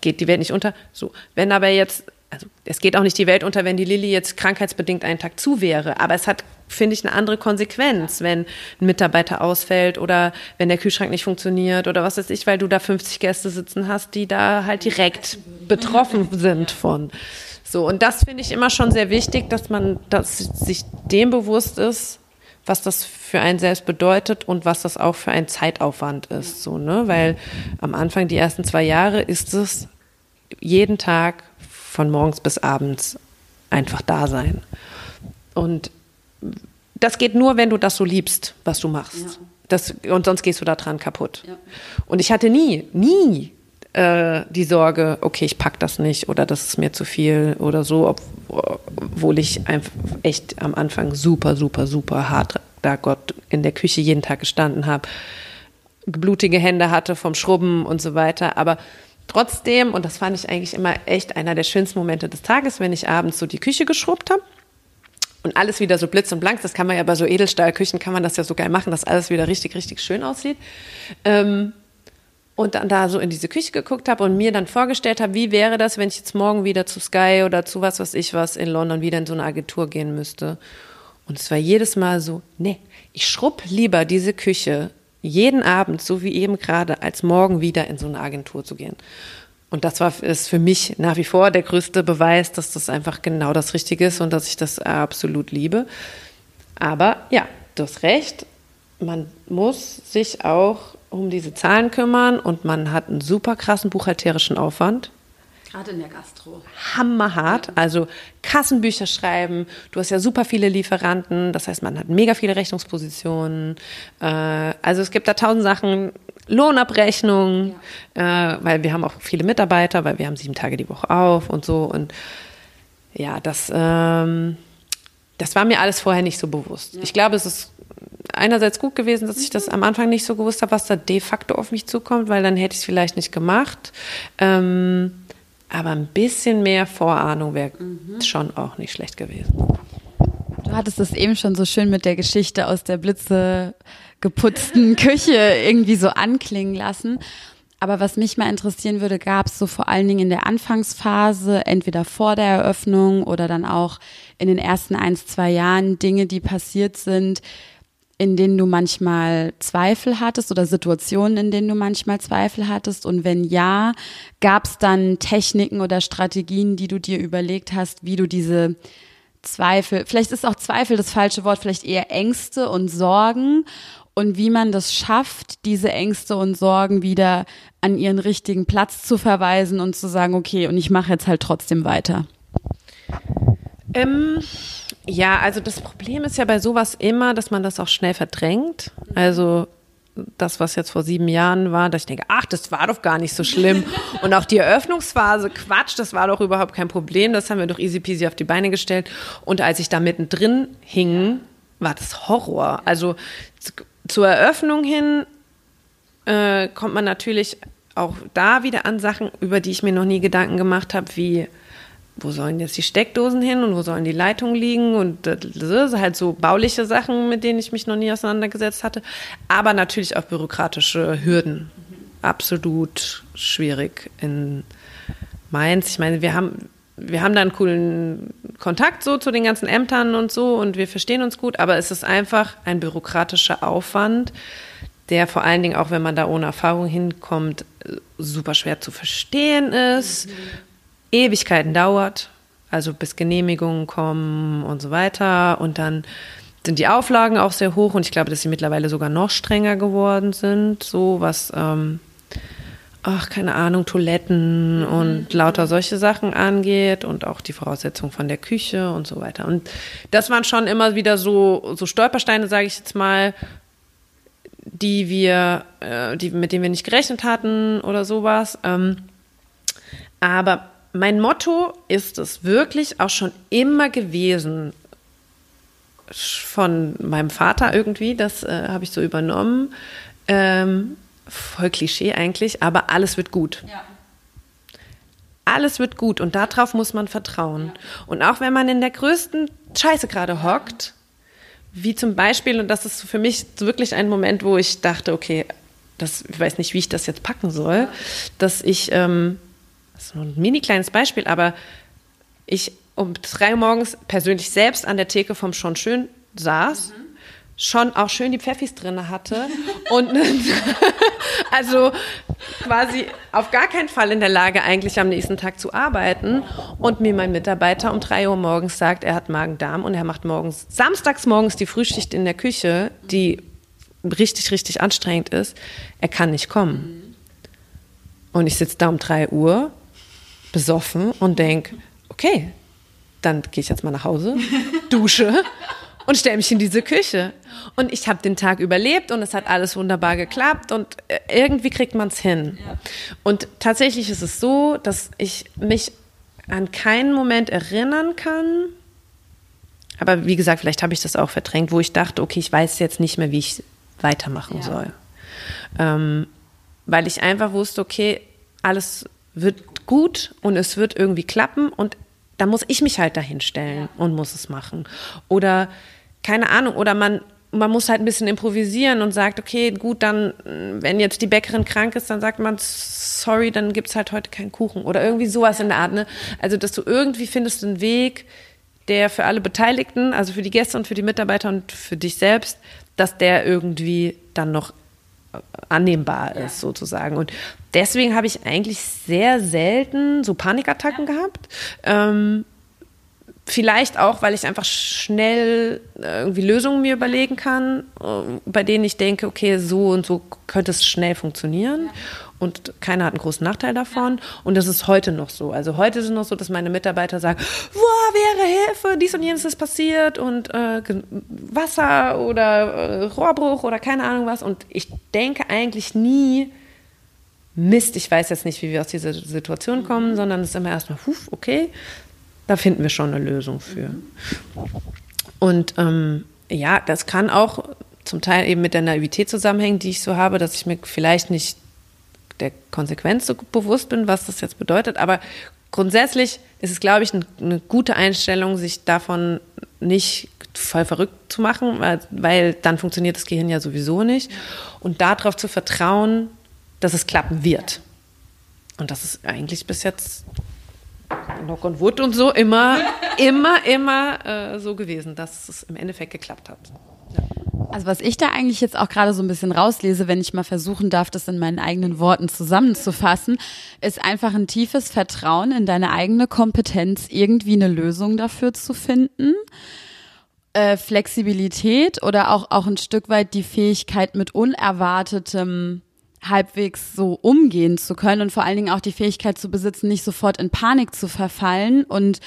B: geht die Welt nicht unter. So, wenn aber jetzt also es geht auch nicht die Welt unter, wenn die Lilly jetzt krankheitsbedingt einen Tag zu wäre. Aber es hat, finde ich, eine andere Konsequenz, wenn ein Mitarbeiter ausfällt oder wenn der Kühlschrank nicht funktioniert oder was weiß ich, weil du da 50 Gäste sitzen hast, die da halt direkt betroffen sind von. So, und das finde ich immer schon sehr wichtig, dass man dass sich dem bewusst ist, was das für einen selbst bedeutet und was das auch für ein Zeitaufwand ist. So, ne? Weil am Anfang, die ersten zwei Jahre, ist es jeden Tag von morgens bis abends einfach da sein. Und das geht nur, wenn du das so liebst, was du machst. Ja. Das, und sonst gehst du da dran kaputt. Ja. Und ich hatte nie, nie äh, die Sorge, okay, ich pack das nicht oder das ist mir zu viel oder so, obwohl ich einfach echt am Anfang super, super, super hart da Gott in der Küche jeden Tag gestanden habe blutige Hände hatte vom Schrubben und so weiter. Aber trotzdem, und das fand ich eigentlich immer echt einer der schönsten Momente des Tages, wenn ich abends so die Küche geschrubbt habe und alles wieder so blitz und blank. Das kann man ja bei so Edelstahlküchen, kann man das ja so geil machen, dass alles wieder richtig, richtig schön aussieht. Ähm, und dann da so in diese Küche geguckt habe und mir dann vorgestellt habe, wie wäre das, wenn ich jetzt morgen wieder zu Sky oder zu was, was ich was in London wieder in so eine Agentur gehen müsste. Und es war jedes Mal so, nee, ich schrubb lieber diese Küche jeden Abend, so wie eben gerade, als morgen wieder in so eine Agentur zu gehen. Und das war ist für mich nach wie vor der größte Beweis, dass das einfach genau das Richtige ist und dass ich das absolut liebe. Aber ja, du hast recht, man muss sich auch um diese Zahlen kümmern und man hat einen super krassen buchhalterischen Aufwand.
A: Gerade in der Gastro.
B: Hammerhart. Also Kassenbücher schreiben. Du hast ja super viele Lieferanten. Das heißt, man hat mega viele Rechnungspositionen. Äh, also es gibt da tausend Sachen. Lohnabrechnung, ja. äh, weil wir haben auch viele Mitarbeiter, weil wir haben sieben Tage die Woche auf und so. Und ja, das, ähm, das war mir alles vorher nicht so bewusst. Ja. Ich glaube, es ist einerseits gut gewesen, dass ich das am Anfang nicht so gewusst habe, was da de facto auf mich zukommt, weil dann hätte ich es vielleicht nicht gemacht. Ähm, aber ein bisschen mehr Vorahnung wäre mhm. schon auch nicht schlecht gewesen.
A: Du hattest es eben schon so schön mit der Geschichte aus der Blitze geputzten Küche irgendwie so anklingen lassen. Aber was mich mal interessieren würde, gab es so vor allen Dingen in der Anfangsphase, entweder vor der Eröffnung oder dann auch in den ersten eins, zwei Jahren Dinge, die passiert sind, in denen du manchmal Zweifel hattest oder Situationen, in denen du manchmal Zweifel hattest? Und wenn ja, gab es dann Techniken oder Strategien, die du dir überlegt hast, wie du diese Zweifel, vielleicht ist auch Zweifel das falsche Wort, vielleicht eher Ängste und Sorgen und wie man das schafft, diese Ängste und Sorgen wieder an ihren richtigen Platz zu verweisen und zu sagen, okay, und ich mache jetzt halt trotzdem weiter.
B: Ähm, ja, also das Problem ist ja bei sowas immer, dass man das auch schnell verdrängt. Also das, was jetzt vor sieben Jahren war, dass ich denke, ach, das war doch gar nicht so schlimm. Und auch die Eröffnungsphase, Quatsch, das war doch überhaupt kein Problem. Das haben wir doch easy peasy auf die Beine gestellt. Und als ich da mittendrin hing, war das Horror. Also zur Eröffnung hin äh, kommt man natürlich auch da wieder an Sachen, über die ich mir noch nie Gedanken gemacht habe, wie wo sollen jetzt die Steckdosen hin und wo sollen die Leitungen liegen und das halt so bauliche Sachen, mit denen ich mich noch nie auseinandergesetzt hatte, aber natürlich auch bürokratische Hürden. Absolut schwierig in Mainz. Ich meine, wir haben wir haben da einen coolen Kontakt so zu den ganzen Ämtern und so und wir verstehen uns gut, aber es ist einfach ein bürokratischer Aufwand, der vor allen Dingen auch, wenn man da ohne Erfahrung hinkommt, super schwer zu verstehen ist, mhm. Ewigkeiten dauert, also bis Genehmigungen kommen und so weiter. Und dann sind die Auflagen auch sehr hoch und ich glaube, dass sie mittlerweile sogar noch strenger geworden sind, so was, ähm, ach, keine Ahnung, Toiletten mhm. und lauter solche Sachen angeht und auch die Voraussetzungen von der Küche und so weiter. Und das waren schon immer wieder so, so Stolpersteine, sage ich jetzt mal, die wir, äh, die, mit denen wir nicht gerechnet hatten oder sowas. Ähm, aber mein Motto ist es wirklich auch schon immer gewesen, von meinem Vater irgendwie, das äh, habe ich so übernommen. Ähm, voll Klischee eigentlich, aber alles wird gut. Ja. Alles wird gut und darauf muss man vertrauen. Ja. Und auch wenn man in der größten Scheiße gerade hockt, wie zum Beispiel, und das ist für mich wirklich ein Moment, wo ich dachte, okay, das, ich weiß nicht, wie ich das jetzt packen soll, dass ich ähm, das ist nur ein mini kleines Beispiel, aber ich um drei Uhr morgens persönlich selbst an der Theke vom Schon Schön saß, mhm. schon auch schön die Pfeffis drin hatte und also quasi auf gar keinen Fall in der Lage, eigentlich am nächsten Tag zu arbeiten und mir mein Mitarbeiter um drei Uhr morgens sagt, er hat Magen-Darm und er macht morgens, samstags morgens die Frühschicht in der Küche, die richtig, richtig anstrengend ist. Er kann nicht kommen. Und ich sitze da um drei Uhr besoffen und denke, okay, dann gehe ich jetzt mal nach Hause, dusche und stelle mich in diese Küche. Und ich habe den Tag überlebt und es hat alles wunderbar geklappt und äh, irgendwie kriegt man es hin. Und tatsächlich ist es so, dass ich mich an keinen Moment erinnern kann, aber wie gesagt, vielleicht habe ich das auch verdrängt, wo ich dachte, okay, ich weiß jetzt nicht mehr, wie ich weitermachen ja. soll. Ähm, weil ich einfach wusste, okay, alles wird gut und es wird irgendwie klappen und da muss ich mich halt dahin stellen und muss es machen. Oder keine Ahnung, oder man man muss halt ein bisschen improvisieren und sagt, okay, gut, dann, wenn jetzt die Bäckerin krank ist, dann sagt man, sorry, dann gibt es halt heute keinen Kuchen oder irgendwie sowas in der Art. Ne? Also, dass du irgendwie findest einen Weg, der für alle Beteiligten, also für die Gäste und für die Mitarbeiter und für dich selbst, dass der irgendwie dann noch annehmbar ist, sozusagen. Und deswegen habe ich eigentlich sehr selten so Panikattacken ja. gehabt. Ähm, Vielleicht auch, weil ich einfach schnell äh, irgendwie Lösungen mir überlegen kann, äh, bei denen ich denke, okay, so und so könnte es schnell funktionieren. Und keiner hat einen großen Nachteil davon. Und das ist heute noch so. Also heute ist es noch so, dass meine Mitarbeiter sagen, wow, wäre Hilfe, dies und jenes ist passiert und äh, Wasser oder äh, Rohrbruch oder keine Ahnung was. Und ich denke eigentlich nie, Mist, ich weiß jetzt nicht, wie wir aus dieser Situation kommen, sondern es ist immer erstmal, huf, okay, da finden wir schon eine Lösung für. Und ähm, ja, das kann auch zum Teil eben mit der Naivität zusammenhängen, die ich so habe, dass ich mir vielleicht nicht der Konsequenz so bewusst bin, was das jetzt bedeutet. Aber grundsätzlich ist es, glaube ich, eine, gute Einstellung, sich davon nicht voll verrückt zu machen, weil, weil dann funktioniert das Gehirn ja sowieso nicht. Und darauf zu vertrauen, dass es klappen wird. Und das ist eigentlich bis jetzt Knock on Wood und so immer, immer, immer äh, so gewesen, dass es im Endeffekt geklappt hat.
A: Also was ich da eigentlich jetzt auch gerade so ein bisschen rauslese, wenn ich mal versuchen darf, das in meinen eigenen Worten zusammenzufassen, ist einfach ein tiefes Vertrauen in deine eigene Kompetenz, irgendwie eine Lösung dafür zu finden. Äh, Flexibilität oder auch, auch ein Stück weit die Fähigkeit mit Unerwartetem halbwegs so umgehen zu können und vor allen Dingen auch die Fähigkeit zu besitzen, nicht sofort in Panik zu verfallen und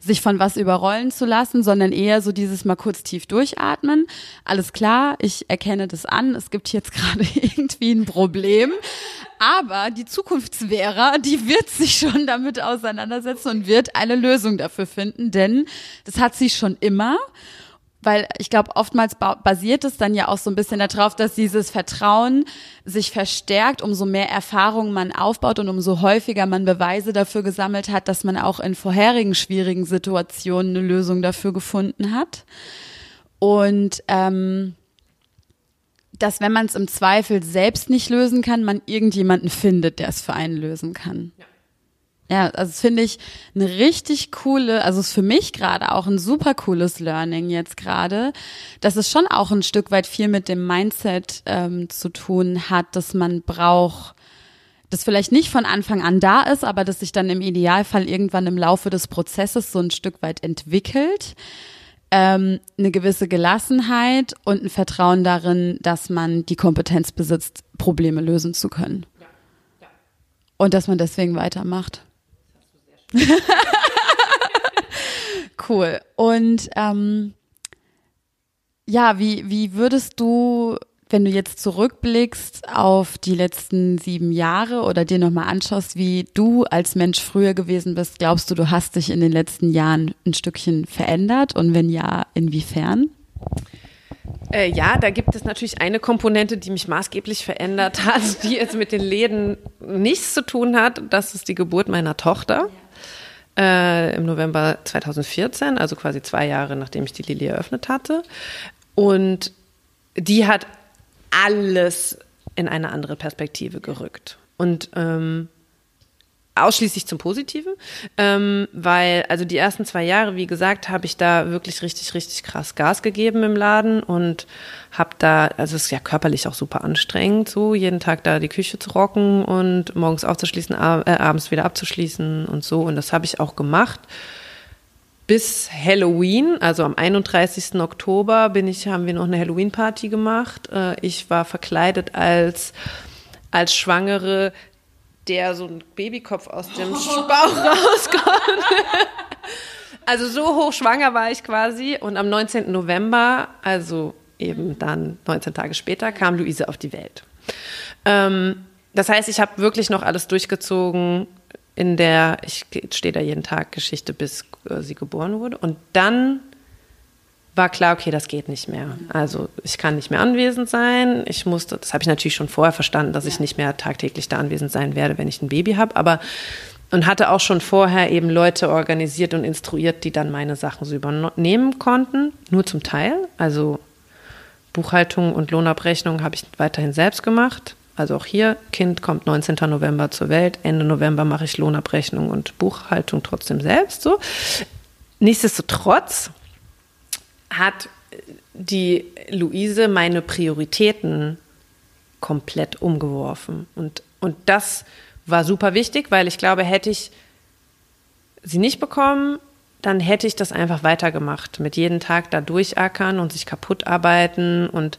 A: sich von was überrollen zu lassen, sondern eher so dieses mal kurz tief durchatmen. Alles klar, ich erkenne das an, es gibt jetzt gerade irgendwie ein Problem. Aber die Zukunftswehrer, die wird sich schon damit auseinandersetzen und wird eine Lösung dafür finden, denn das hat sie schon immer weil ich glaube, oftmals basiert es dann ja auch so ein bisschen darauf, dass dieses Vertrauen sich verstärkt, umso mehr Erfahrungen man aufbaut und umso häufiger man Beweise dafür gesammelt hat, dass man auch in vorherigen schwierigen Situationen eine Lösung dafür gefunden hat. Und ähm, dass wenn man es im Zweifel selbst nicht lösen kann, man irgendjemanden findet, der es für einen lösen kann. Ja. Ja, also finde ich eine richtig coole, also ist für mich gerade auch ein super cooles Learning jetzt gerade, dass es schon auch ein Stück weit viel mit dem Mindset ähm, zu tun hat, dass man braucht, das vielleicht nicht von Anfang an da ist, aber dass sich dann im Idealfall irgendwann im Laufe des Prozesses so ein Stück weit entwickelt. Ähm, eine gewisse Gelassenheit und ein Vertrauen darin, dass man die Kompetenz besitzt, Probleme lösen zu können. Ja. Ja. Und dass man deswegen weitermacht. cool. Und ähm, ja, wie, wie würdest du, wenn du jetzt zurückblickst auf die letzten sieben Jahre oder dir nochmal anschaust, wie du als Mensch früher gewesen bist, glaubst du, du hast dich in den letzten Jahren ein Stückchen verändert? Und wenn ja, inwiefern?
B: Äh, ja, da gibt es natürlich eine Komponente, die mich maßgeblich verändert hat, die jetzt mit den Läden nichts zu tun hat. Das ist die Geburt meiner Tochter äh, im November 2014, also quasi zwei Jahre nachdem ich die Lilly eröffnet hatte. Und die hat alles in eine andere Perspektive gerückt. Und ähm, ausschließlich zum Positiven, ähm, weil also die ersten zwei Jahre, wie gesagt, habe ich da wirklich richtig, richtig krass Gas gegeben im Laden und habe da, also es ist ja körperlich auch super anstrengend, so jeden Tag da die Küche zu rocken und morgens aufzuschließen, ab, äh, abends wieder abzuschließen und so und das habe ich auch gemacht. Bis Halloween, also am 31. Oktober, bin ich, haben wir noch eine Halloween-Party gemacht. Äh, ich war verkleidet als als Schwangere, der so ein Babykopf aus dem. Bauch rauskommt. also so hochschwanger war ich quasi. Und am 19. November, also eben dann 19 Tage später, kam Luise auf die Welt. Ähm, das heißt, ich habe wirklich noch alles durchgezogen in der, ich stehe da jeden Tag Geschichte, bis äh, sie geboren wurde. Und dann war klar, okay, das geht nicht mehr. Also ich kann nicht mehr anwesend sein. Ich musste, das habe ich natürlich schon vorher verstanden, dass ja. ich nicht mehr tagtäglich da anwesend sein werde, wenn ich ein Baby habe. Aber und hatte auch schon vorher eben Leute organisiert und instruiert, die dann meine Sachen so übernehmen konnten, nur zum Teil. Also Buchhaltung und Lohnabrechnung habe ich weiterhin selbst gemacht. Also auch hier, Kind kommt 19. November zur Welt, Ende November mache ich Lohnabrechnung und Buchhaltung trotzdem selbst so. Nichtsdestotrotz hat die Luise meine Prioritäten komplett umgeworfen. Und, und das war super wichtig, weil ich glaube, hätte ich sie nicht bekommen, dann hätte ich das einfach weitergemacht. Mit jedem Tag da durchackern und sich kaputt arbeiten und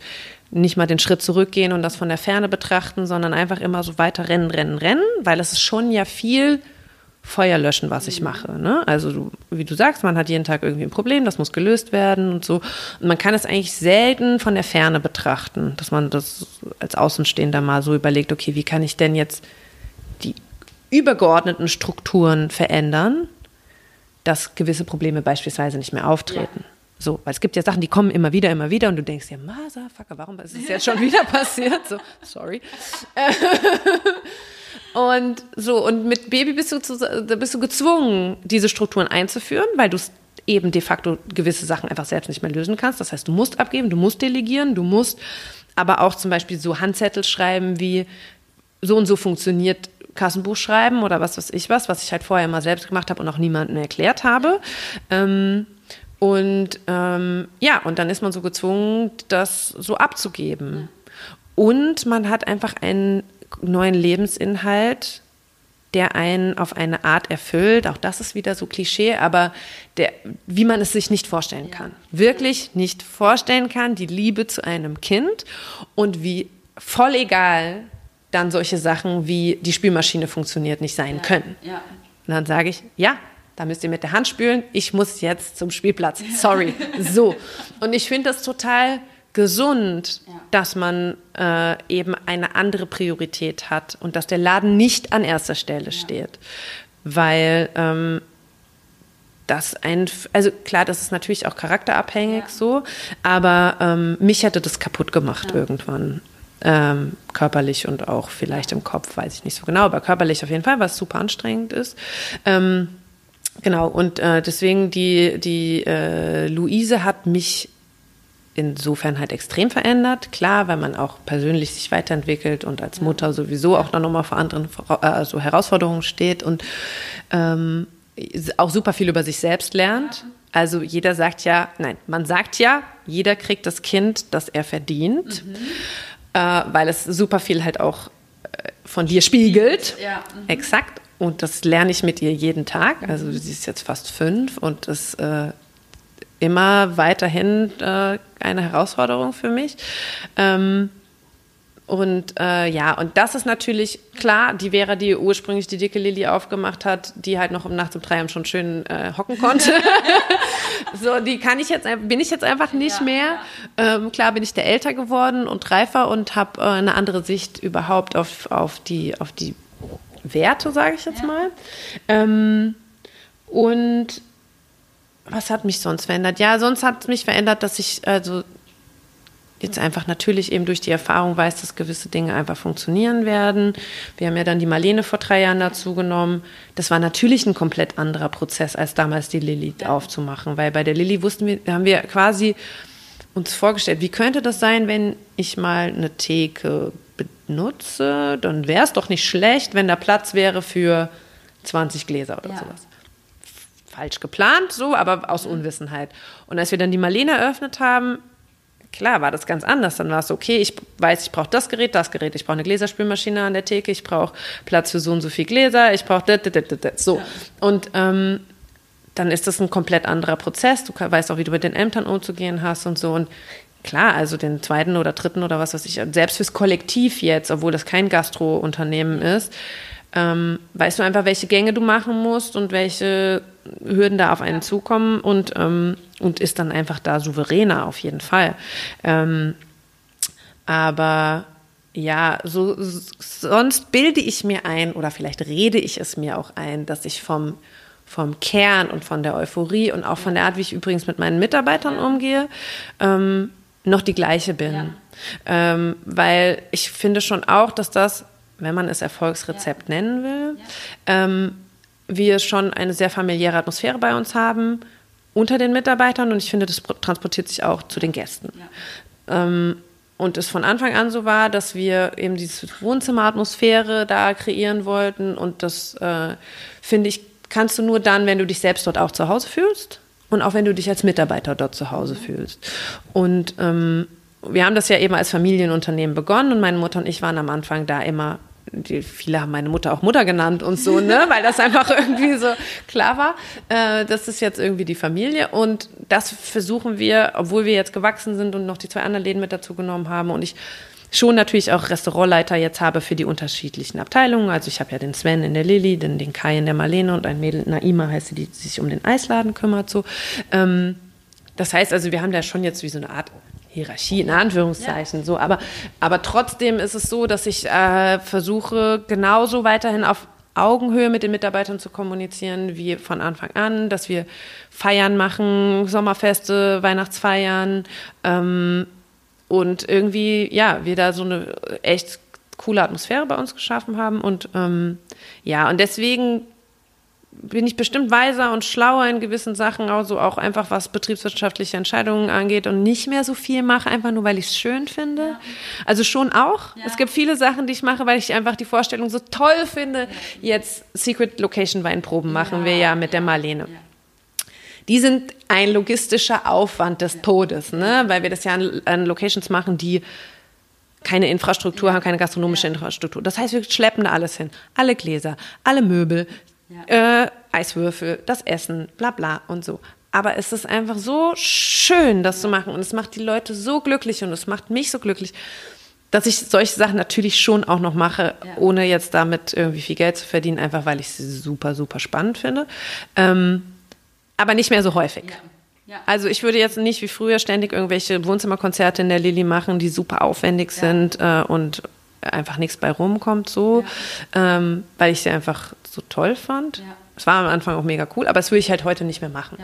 B: nicht mal den Schritt zurückgehen und das von der Ferne betrachten, sondern einfach immer so weiter rennen, rennen, rennen, weil es ist schon ja viel Feuer löschen, was ich mache. Ne? Also du, wie du sagst, man hat jeden Tag irgendwie ein Problem, das muss gelöst werden und so. Und man kann es eigentlich selten von der Ferne betrachten, dass man das als Außenstehender mal so überlegt, okay, wie kann ich denn jetzt die übergeordneten Strukturen verändern, dass gewisse Probleme beispielsweise nicht mehr auftreten. Ja. So, weil es gibt ja Sachen, die kommen immer wieder, immer wieder und du denkst ja, Motherfucker, warum ist es jetzt schon wieder passiert? So, sorry. und so, und mit Baby bist du, zu, bist du gezwungen, diese Strukturen einzuführen, weil du eben de facto gewisse Sachen einfach selbst nicht mehr lösen kannst. Das heißt, du musst abgeben, du musst delegieren, du musst aber auch zum Beispiel so Handzettel schreiben wie so und so funktioniert Kassenbuch schreiben oder was weiß ich was, was ich halt vorher immer selbst gemacht habe und auch niemandem erklärt habe. Ähm, und ähm, ja, und dann ist man so gezwungen, das so abzugeben. Und man hat einfach einen neuen Lebensinhalt, der einen auf eine Art erfüllt. Auch das ist wieder so Klischee, aber der, wie man es sich nicht vorstellen kann. Wirklich nicht vorstellen kann, die Liebe zu einem Kind und wie voll egal dann solche Sachen wie die Spülmaschine funktioniert nicht sein können. Und dann sage ich, ja, da müsst ihr mit der Hand spülen, ich muss jetzt zum Spielplatz. Sorry. So. Und ich finde das total gesund, ja. dass man äh, eben eine andere Priorität hat und dass der Laden nicht an erster Stelle ja. steht. Weil ähm, das ein, also klar, das ist natürlich auch charakterabhängig ja. so, aber ähm, mich hätte das kaputt gemacht irgendwann. Ähm, körperlich und auch vielleicht im Kopf, weiß ich nicht so genau, aber körperlich auf jeden Fall, was super anstrengend ist. Ähm, Genau, und äh, deswegen die, die äh, Luise hat mich insofern halt extrem verändert. Klar, weil man auch persönlich sich weiterentwickelt und als Mutter sowieso auch dann nochmal vor anderen also Herausforderungen steht und ähm, auch super viel über sich selbst lernt. Also jeder sagt ja, nein, man sagt ja, jeder kriegt das Kind, das er verdient, mhm. äh, weil es super viel halt auch äh, von dir spiegelt. Ja. Mhm. Exakt. Und das lerne ich mit ihr jeden Tag. Also sie ist jetzt fast fünf und das äh, immer weiterhin äh, eine Herausforderung für mich. Ähm, und äh, ja, und das ist natürlich klar, die Vera, die ursprünglich die dicke Lilly aufgemacht hat, die halt noch um nachts um drei schon schön äh, hocken konnte. so, die kann ich jetzt, bin ich jetzt einfach nicht ja, mehr. Ja. Ähm, klar bin ich der älter geworden und reifer und habe äh, eine andere Sicht überhaupt auf, auf die, auf die Werte, sage ich jetzt ja. mal. Ähm, und was hat mich sonst verändert? Ja, sonst hat es mich verändert, dass ich also jetzt einfach natürlich eben durch die Erfahrung weiß, dass gewisse Dinge einfach funktionieren werden. Wir haben ja dann die Marlene vor drei Jahren dazu genommen. Das war natürlich ein komplett anderer Prozess, als damals die Lilly aufzumachen, weil bei der Lilly wussten wir, haben wir quasi uns vorgestellt, wie könnte das sein, wenn ich mal eine Theke benutze, dann wäre es doch nicht schlecht, wenn da Platz wäre für 20 Gläser oder ja. sowas. Falsch geplant, so, aber aus Unwissenheit. Und als wir dann die Marlene eröffnet haben, klar war das ganz anders. Dann war es okay, ich weiß, ich brauche das Gerät, das Gerät, ich brauche eine Gläserspülmaschine an der Theke, ich brauche Platz für so und so viel Gläser, ich brauche so. Ja. Und ähm, dann ist das ein komplett anderer Prozess. Du weißt auch, wie du mit den Ämtern umzugehen hast und so. Und klar, also den zweiten oder dritten oder was weiß ich, selbst fürs Kollektiv jetzt, obwohl das kein Gastro-Unternehmen ist, ähm, weißt du einfach, welche Gänge du machen musst und welche Hürden da auf einen zukommen und, ähm, und ist dann einfach da souveräner auf jeden Fall. Ähm, aber ja, so, sonst bilde ich mir ein oder vielleicht rede ich es mir auch ein, dass ich vom vom Kern und von der Euphorie und auch von der Art, wie ich übrigens mit meinen Mitarbeitern umgehe, ähm, noch die gleiche bin. Ja. Ähm, weil ich finde schon auch, dass das, wenn man es Erfolgsrezept ja. nennen will, ähm, wir schon eine sehr familiäre Atmosphäre bei uns haben unter den Mitarbeitern und ich finde, das transportiert sich auch zu den Gästen. Ja. Ähm, und es von Anfang an so war, dass wir eben diese Wohnzimmeratmosphäre da kreieren wollten und das äh, finde ich kannst du nur dann, wenn du dich selbst dort auch zu Hause fühlst und auch wenn du dich als Mitarbeiter dort zu Hause fühlst. Und ähm, wir haben das ja eben als Familienunternehmen begonnen und meine Mutter und ich waren am Anfang da immer die, viele haben meine Mutter auch Mutter genannt und so, ne, weil das einfach irgendwie so klar war. Äh, das ist jetzt irgendwie die Familie und das versuchen wir, obwohl wir jetzt gewachsen sind und noch die zwei anderen Läden mit dazu genommen haben und ich schon natürlich auch Restaurantleiter jetzt habe für die unterschiedlichen Abteilungen. Also ich habe ja den Sven in der Lilly, den, den Kai in der Marlene und ein Mädel, Naima heißt sie, die sich um den Eisladen kümmert. So. Ähm, das heißt also, wir haben da schon jetzt wie so eine Art Hierarchie in Anführungszeichen ja. so, aber, aber trotzdem ist es so, dass ich äh, versuche genauso weiterhin auf Augenhöhe mit den Mitarbeitern zu kommunizieren wie von Anfang an, dass wir Feiern machen, Sommerfeste, Weihnachtsfeiern, ähm, und irgendwie, ja, wir da so eine echt coole Atmosphäre bei uns geschaffen haben. Und ähm, ja, und deswegen bin ich bestimmt weiser und schlauer in gewissen Sachen, also auch einfach was betriebswirtschaftliche Entscheidungen angeht und nicht mehr so viel mache, einfach nur weil ich es schön finde. Ja. Also schon auch. Ja. Es gibt viele Sachen, die ich mache, weil ich einfach die Vorstellung so toll finde. Jetzt Secret Location Weinproben machen ja. wir ja mit der Marlene die sind ein logistischer Aufwand des Todes, ne? weil wir das ja an, an Locations machen, die keine Infrastruktur haben, keine gastronomische ja. Infrastruktur. Das heißt, wir schleppen da alles hin. Alle Gläser, alle Möbel, ja. äh, Eiswürfel, das Essen, bla bla und so. Aber es ist einfach so schön, das ja. zu machen. Und es macht die Leute so glücklich und es macht mich so glücklich, dass ich solche Sachen natürlich schon auch noch mache, ohne jetzt damit irgendwie viel Geld zu verdienen, einfach weil ich sie super, super spannend finde. Ähm, aber nicht mehr so häufig. Ja. Ja. Also ich würde jetzt nicht wie früher ständig irgendwelche Wohnzimmerkonzerte in der Lilly machen, die super aufwendig ja. sind äh, und einfach nichts bei rumkommt so, ähm, weil ich sie einfach so toll fand. Es war am Anfang auch mega cool, aber das würde ich halt heute nicht mehr machen.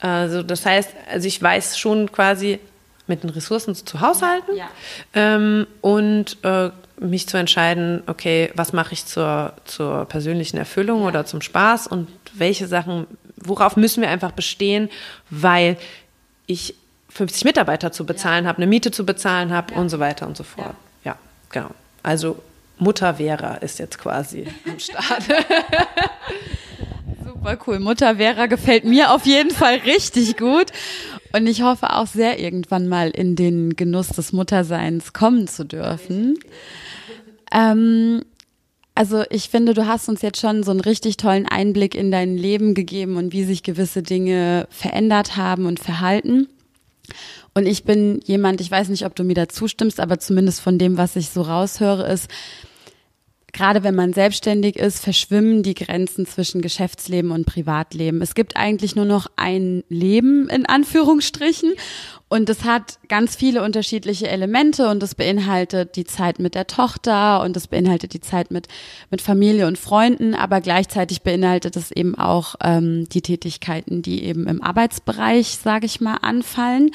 B: Also das heißt, also ich weiß schon quasi mit den Ressourcen zu haushalten ähm, und äh, mich zu entscheiden, okay, was mache ich zur, zur persönlichen Erfüllung oder zum Spaß und welche Sachen worauf müssen wir einfach bestehen, weil ich 50 Mitarbeiter zu bezahlen ja. habe, eine Miete zu bezahlen habe ja. und so weiter und so fort. Ja, ja genau. Also Mutter Vera ist jetzt quasi am Start.
A: Super cool. Mutter Vera gefällt mir auf jeden Fall richtig gut. Und ich hoffe auch sehr, irgendwann mal in den Genuss des Mutterseins kommen zu dürfen. Ähm, also ich finde, du hast uns jetzt schon so einen richtig tollen Einblick in dein Leben gegeben und wie sich gewisse Dinge verändert haben und verhalten. Und ich bin jemand, ich weiß nicht, ob du mir da zustimmst, aber zumindest von dem, was ich so raushöre, ist, gerade wenn man selbstständig ist, verschwimmen die Grenzen zwischen Geschäftsleben und Privatleben. Es gibt eigentlich nur noch ein Leben in Anführungsstrichen und es hat ganz viele unterschiedliche Elemente und es beinhaltet die Zeit mit der Tochter und es beinhaltet die Zeit mit, mit Familie und Freunden, aber gleichzeitig beinhaltet es eben auch ähm, die Tätigkeiten, die eben im Arbeitsbereich, sage ich mal, anfallen.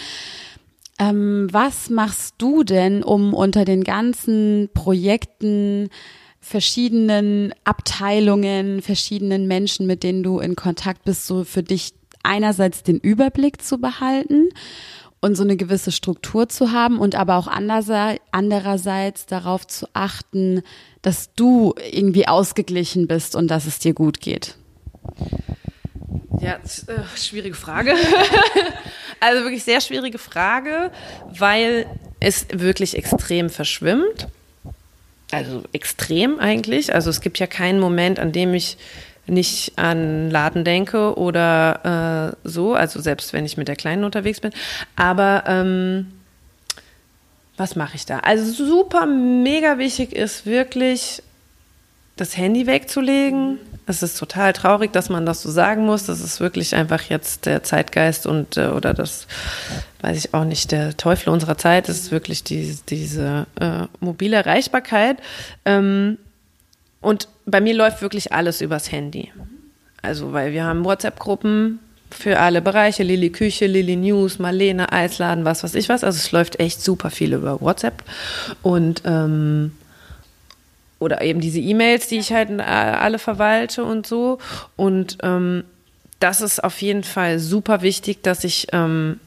A: Ähm, was machst du denn, um unter den ganzen Projekten verschiedenen Abteilungen, verschiedenen Menschen, mit denen du in Kontakt bist, so für dich einerseits den Überblick zu behalten und so eine gewisse Struktur zu haben und aber auch andererseits darauf zu achten, dass du irgendwie ausgeglichen bist und dass es dir gut geht?
B: Ja, äh, schwierige Frage. also wirklich sehr schwierige Frage, weil es wirklich extrem verschwimmt also extrem eigentlich. Also es gibt ja keinen Moment, an dem ich nicht an Laden denke oder äh, so, also selbst wenn ich mit der Kleinen unterwegs bin. Aber ähm, was mache ich da? Also super mega wichtig ist wirklich das Handy wegzulegen. Es ist total traurig, dass man das so sagen muss. Das ist wirklich einfach jetzt der Zeitgeist und äh, oder das, weiß ich auch nicht, der Teufel unserer Zeit ist wirklich die, diese äh, mobile Erreichbarkeit. Ähm, und bei mir läuft wirklich alles übers Handy. Also, weil wir haben WhatsApp-Gruppen für alle Bereiche, Lilly Küche, Lilly News, Marlene, Eisladen, was weiß ich was. Also es läuft echt super viel über WhatsApp. Und ähm, oder eben diese E-Mails, die ich halt äh, alle verwalte und so. Und ähm, das ist auf jeden Fall super wichtig, dass ich ähm,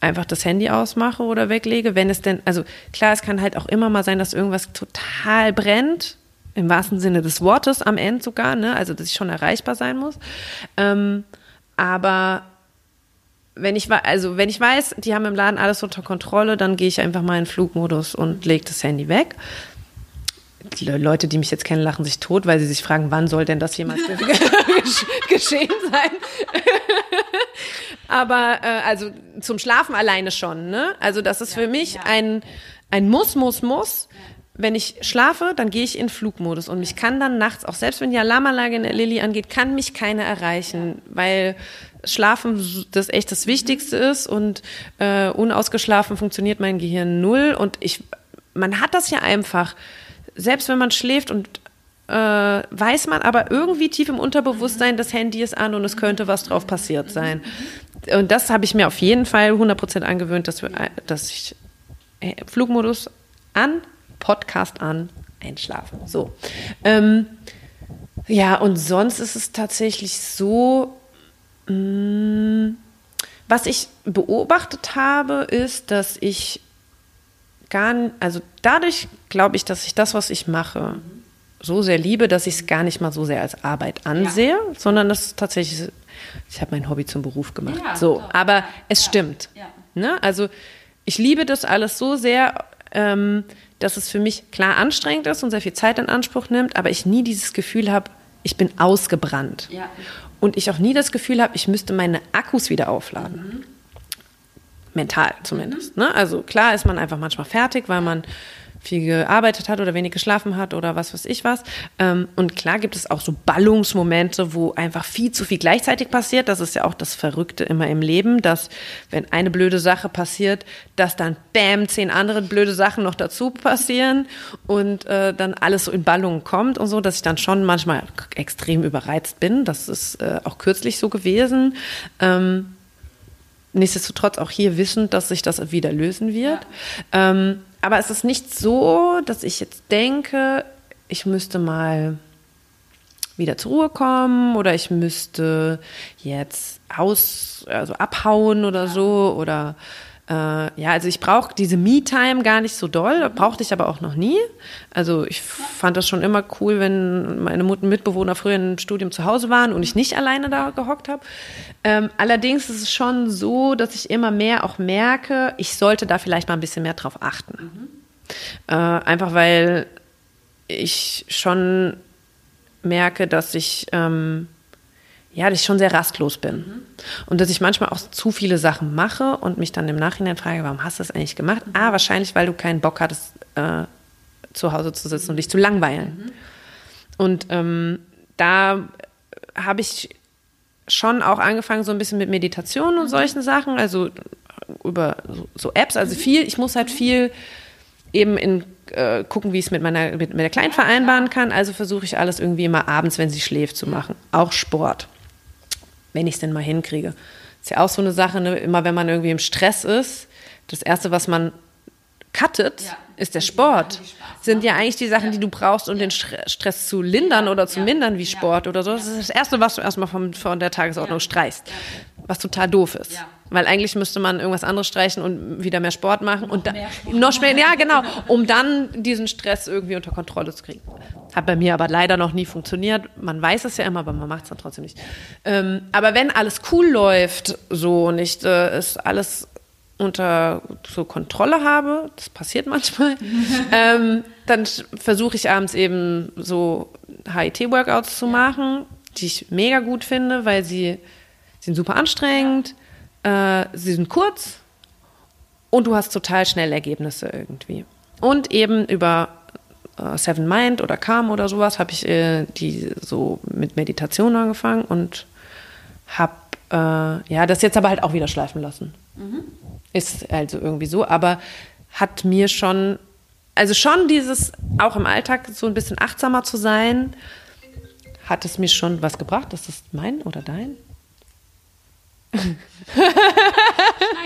B: einfach das Handy ausmache oder weglege, wenn es denn, also klar, es kann halt auch immer mal sein, dass irgendwas total brennt, im wahrsten Sinne des Wortes am Ende sogar, ne? also dass ich schon erreichbar sein muss. Ähm, aber wenn ich, also wenn ich weiß, die haben im Laden alles unter Kontrolle, dann gehe ich einfach mal in Flugmodus und lege das Handy weg. Die Leute, die mich jetzt kennen, lachen sich tot, weil sie sich fragen, wann soll denn das jemals geschehen sein? Aber äh, also zum Schlafen alleine schon. Ne? Also das ist ja, für mich ja. ein, ein Muss, Muss, Muss. Wenn ich schlafe, dann gehe ich in Flugmodus und mich kann dann nachts, auch selbst wenn die Alarmanlage in der Lilly angeht, kann mich keiner erreichen, weil Schlafen das echt das Wichtigste ist und äh, unausgeschlafen funktioniert mein Gehirn null und ich, man hat das ja einfach, selbst wenn man schläft und äh, weiß man aber irgendwie tief im Unterbewusstsein, das Handy ist an und es könnte was drauf passiert sein. Und das habe ich mir auf jeden Fall 100% angewöhnt, dass, wir, dass ich äh, Flugmodus an, Podcast an, einschlafen. So. Ähm, ja, und sonst ist es tatsächlich so, mh, mm, was ich beobachtet habe, ist, dass ich gar, also dadurch glaube ich, dass ich das, was ich mache, so sehr liebe, dass ich es gar nicht mal so sehr als Arbeit ansehe, ja. sondern das ist tatsächlich, ich habe mein Hobby zum Beruf gemacht. Ja, so, doch. aber es ja. stimmt. Ne? Also ich liebe das alles so sehr, ähm, dass es für mich klar anstrengend ist und sehr viel Zeit in Anspruch nimmt, aber ich nie dieses Gefühl habe, ich bin ausgebrannt. Und ich auch nie das Gefühl habe, ich müsste meine Akkus wieder aufladen. Mhm. Mental zumindest. Ne? Also klar ist man einfach manchmal fertig, weil man viel gearbeitet hat oder wenig geschlafen hat oder was weiß ich was. Ähm, und klar gibt es auch so Ballungsmomente, wo einfach viel zu viel gleichzeitig passiert. Das ist ja auch das Verrückte immer im Leben, dass wenn eine blöde Sache passiert, dass dann bam, zehn andere blöde Sachen noch dazu passieren und äh, dann alles so in Ballungen kommt und so, dass ich dann schon manchmal extrem überreizt bin. Das ist äh, auch kürzlich so gewesen. Ähm, nichtsdestotrotz auch hier wissend, dass sich das wieder lösen wird. Ja. Ähm, aber es ist nicht so, dass ich jetzt denke, ich müsste mal wieder zur Ruhe kommen oder ich müsste jetzt aus, also abhauen oder so oder äh, ja, also ich brauche diese Me-Time gar nicht so doll, brauchte ich aber auch noch nie. Also ich fand das schon immer cool, wenn meine Mutter Mitbewohner früher im Studium zu Hause waren und ich nicht alleine da gehockt habe. Ähm, allerdings ist es schon so, dass ich immer mehr auch merke, ich sollte da vielleicht mal ein bisschen mehr drauf achten. Mhm. Äh, einfach weil ich schon merke, dass ich ähm, ja, dass ich schon sehr rastlos bin. Mhm. Und dass ich manchmal auch zu viele Sachen mache und mich dann im Nachhinein frage, warum hast du das eigentlich gemacht? Mhm. Ah, wahrscheinlich, weil du keinen Bock hattest, äh, zu Hause zu sitzen und dich zu langweilen. Mhm. Und ähm, da habe ich schon auch angefangen, so ein bisschen mit Meditation und solchen Sachen, also über so, so Apps, also viel, ich muss halt viel eben in äh, gucken, wie ich es mit meiner mit, mit der Kleinen vereinbaren kann. Also versuche ich alles irgendwie immer abends, wenn sie schläft, zu machen. Auch Sport wenn ich es denn mal hinkriege. Ist ja auch so eine Sache, ne? immer wenn man irgendwie im Stress ist, das Erste, was man cuttet, ja. Ist der Sport. Sind ja eigentlich die Sachen, die du brauchst, um den Stress zu lindern oder zu mindern, wie Sport oder so. Das ist das Erste, was du erstmal von, von der Tagesordnung streichst. Was total doof ist. Weil eigentlich müsste man irgendwas anderes streichen und wieder mehr Sport machen noch und dann noch mehr, ja genau, um dann diesen Stress irgendwie unter Kontrolle zu kriegen. Hat bei mir aber leider noch nie funktioniert. Man weiß es ja immer, aber man macht es dann trotzdem nicht. Ähm, aber wenn alles cool läuft, so nicht äh, es alles unter so Kontrolle habe, das passiert manchmal, ähm, dann versuche ich abends eben so HIT-Workouts zu machen, die ich mega gut finde, weil sie sind super anstrengend, äh, sie sind kurz und du hast total schnell Ergebnisse irgendwie. Und eben über äh, Seven Mind oder Calm oder sowas habe ich äh, die so mit Meditation angefangen und habe äh, ja das jetzt aber halt auch wieder schleifen lassen. Mhm. Ist also irgendwie so, aber hat mir schon, also schon dieses auch im Alltag so ein bisschen achtsamer zu sein, hat es mir schon was gebracht. Das ist mein oder dein?
A: Schneide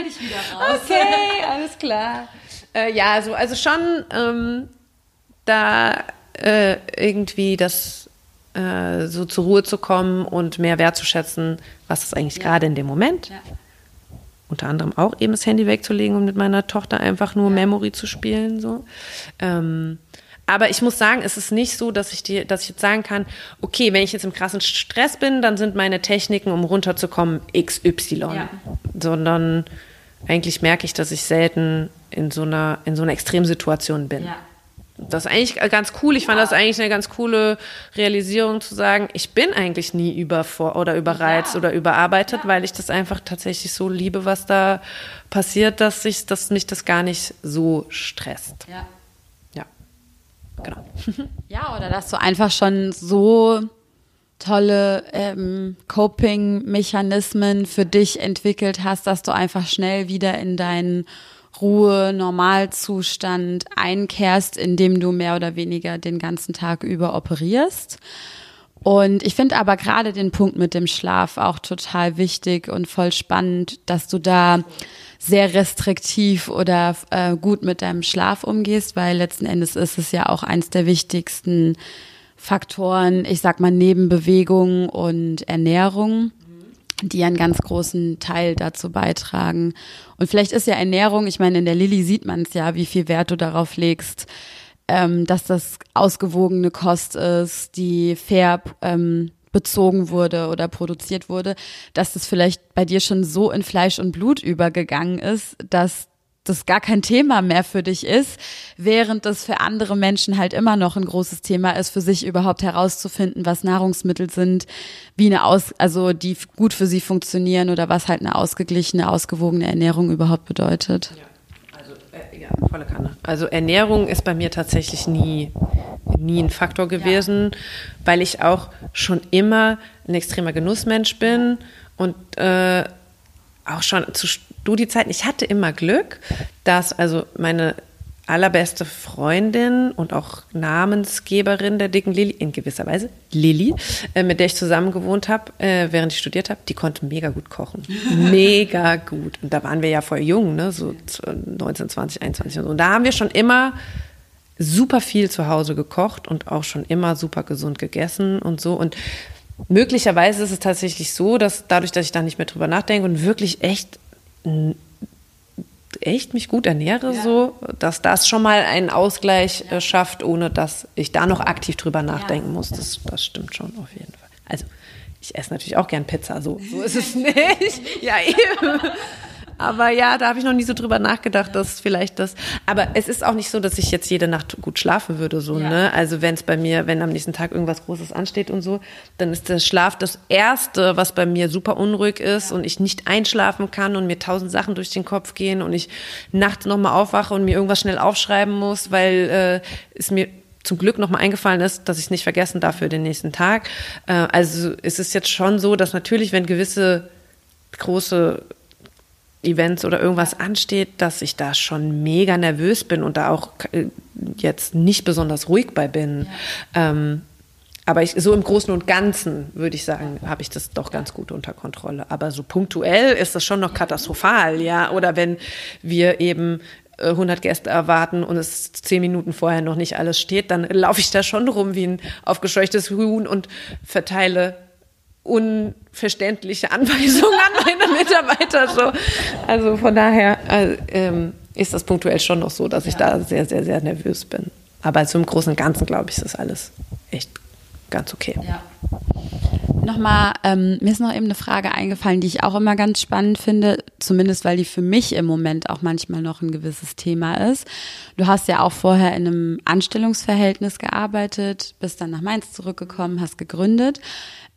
A: ich wieder raus.
B: Okay, alles klar. Äh, ja, also, also schon ähm, da äh, irgendwie das äh, so zur Ruhe zu kommen und mehr wertzuschätzen, was ist eigentlich ja. gerade in dem Moment. Ja. Unter anderem auch eben das Handy wegzulegen und mit meiner Tochter einfach nur ja. Memory zu spielen. So. Ähm, aber ich muss sagen, es ist nicht so, dass ich dir, dass ich jetzt sagen kann, okay, wenn ich jetzt im krassen Stress bin, dann sind meine Techniken, um runterzukommen, XY. Ja. Sondern eigentlich merke ich, dass ich selten in so einer, in so einer Extremsituation bin. Ja. Das ist eigentlich ganz cool. Ich fand das eigentlich eine ganz coole Realisierung zu sagen, ich bin eigentlich nie übervor oder überreizt ja. oder überarbeitet, ja. weil ich das einfach tatsächlich so liebe, was da passiert, dass ich, dass mich das gar nicht so stresst. Ja. Ja.
A: Genau. Ja, oder dass du einfach schon so tolle ähm, Coping-Mechanismen für dich entwickelt hast, dass du einfach schnell wieder in deinen Ruhe, Normalzustand einkehrst, indem du mehr oder weniger den ganzen Tag über operierst. Und ich finde aber gerade den Punkt mit dem Schlaf auch total wichtig und voll spannend, dass du da sehr restriktiv oder äh, gut mit deinem Schlaf umgehst, weil letzten Endes ist es ja auch eins der wichtigsten Faktoren, ich sag mal neben Bewegung und Ernährung die einen ganz großen Teil dazu beitragen. Und vielleicht ist ja Ernährung, ich meine, in der Lilly sieht man es ja, wie viel Wert du darauf legst, ähm, dass das ausgewogene Kost ist, die fair ähm, bezogen wurde oder produziert wurde, dass das vielleicht bei dir schon so in Fleisch und Blut übergegangen ist, dass das gar kein Thema mehr für dich ist, während das für andere Menschen halt immer noch ein großes Thema ist, für sich überhaupt herauszufinden, was Nahrungsmittel sind, wie eine aus, also die gut für sie funktionieren oder was halt eine ausgeglichene, ausgewogene Ernährung überhaupt bedeutet.
B: Ja, also äh, ja, volle Kanne. Also Ernährung ist bei mir tatsächlich nie nie ein Faktor gewesen, ja. weil ich auch schon immer ein extremer Genussmensch bin und äh, auch schon zu Studiezeiten, ich hatte immer Glück, dass also meine allerbeste Freundin und auch Namensgeberin der dicken Lilly, in gewisser Weise Lilly, äh, mit der ich zusammen gewohnt habe, äh, während ich studiert habe, die konnte mega gut kochen. mega gut. Und da waren wir ja voll jung, ne? so 19, 20, 21 und so. Und da haben wir schon immer super viel zu Hause gekocht und auch schon immer super gesund gegessen und so. Und möglicherweise ist es tatsächlich so, dass dadurch, dass ich da nicht mehr drüber nachdenke und wirklich echt echt mich gut ernähre, ja. so, dass das schon mal einen Ausgleich ja. äh, schafft, ohne dass ich da noch aktiv drüber nachdenken ja. muss. Das, das stimmt schon auf jeden Fall. Also ich esse natürlich auch gern Pizza, so, so ist es nicht. ja, eben. Aber ja, da habe ich noch nie so drüber nachgedacht, dass vielleicht das. Aber es ist auch nicht so, dass ich jetzt jede Nacht gut schlafen würde, so, ja. ne? Also wenn es bei mir, wenn am nächsten Tag irgendwas Großes ansteht und so, dann ist der Schlaf das Erste, was bei mir super unruhig ist ja. und ich nicht einschlafen kann und mir tausend Sachen durch den Kopf gehen und ich nachts nochmal aufwache und mir irgendwas schnell aufschreiben muss, weil äh, es mir zum Glück nochmal eingefallen ist, dass ich es nicht vergessen darf für den nächsten Tag. Äh, also es ist jetzt schon so, dass natürlich, wenn gewisse große Events oder irgendwas ansteht, dass ich da schon mega nervös bin und da auch äh, jetzt nicht besonders ruhig bei bin. Ja. Ähm, aber ich, so im Großen und Ganzen würde ich sagen, habe ich das doch ganz gut unter Kontrolle. Aber so punktuell ist das schon noch katastrophal, ja. Oder wenn wir eben 100 äh, Gäste erwarten und es zehn Minuten vorher noch nicht alles steht, dann laufe ich da schon rum wie ein aufgescheuchtes Huhn und verteile unverständliche Anweisungen an meine Mitarbeiter. So. Also von daher äh, ähm, ist das punktuell schon noch so, dass ich da sehr, sehr, sehr nervös bin. Aber im Großen und Ganzen, glaube ich, ist das alles echt ganz okay. Ja.
A: Nochmal, ähm, mir ist noch eben eine Frage eingefallen, die ich auch immer ganz spannend finde, zumindest weil die für mich im Moment auch manchmal noch ein gewisses Thema ist. Du hast ja auch vorher in einem Anstellungsverhältnis gearbeitet, bist dann nach Mainz zurückgekommen, hast gegründet.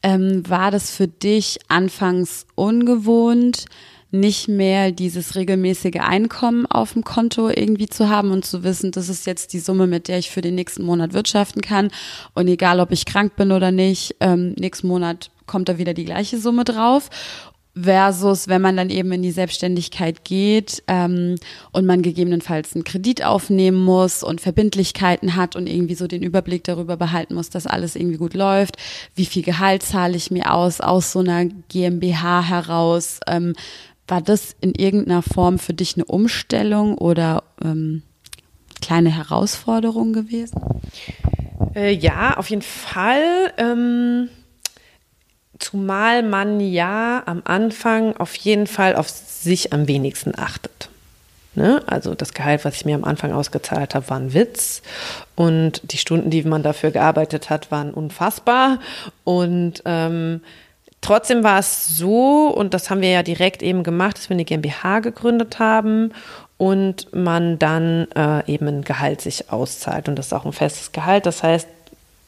A: Ähm, war das für dich anfangs ungewohnt, nicht mehr dieses regelmäßige Einkommen auf dem Konto irgendwie zu haben und zu wissen, das ist jetzt die Summe, mit der ich für den nächsten Monat wirtschaften kann. Und egal, ob ich krank bin oder nicht, ähm, nächsten Monat kommt da wieder die gleiche Summe drauf. Versus wenn man dann eben in die Selbstständigkeit geht ähm, und man gegebenenfalls einen Kredit aufnehmen muss und Verbindlichkeiten hat und irgendwie so den Überblick darüber behalten muss, dass alles irgendwie gut läuft. Wie viel Gehalt zahle ich mir aus aus so einer GmbH heraus? Ähm, war das in irgendeiner Form für dich eine Umstellung oder ähm, kleine Herausforderung gewesen?
B: Äh, ja, auf jeden Fall. Ähm Zumal man ja am Anfang auf jeden Fall auf sich am wenigsten achtet. Ne? Also das Gehalt, was ich mir am Anfang ausgezahlt habe, war ein Witz. Und die Stunden, die man dafür gearbeitet hat, waren unfassbar. Und ähm, trotzdem war es so, und das haben wir ja direkt eben gemacht, dass wir eine GmbH gegründet haben und man dann äh, eben ein Gehalt sich auszahlt. Und das ist auch ein festes Gehalt. Das heißt,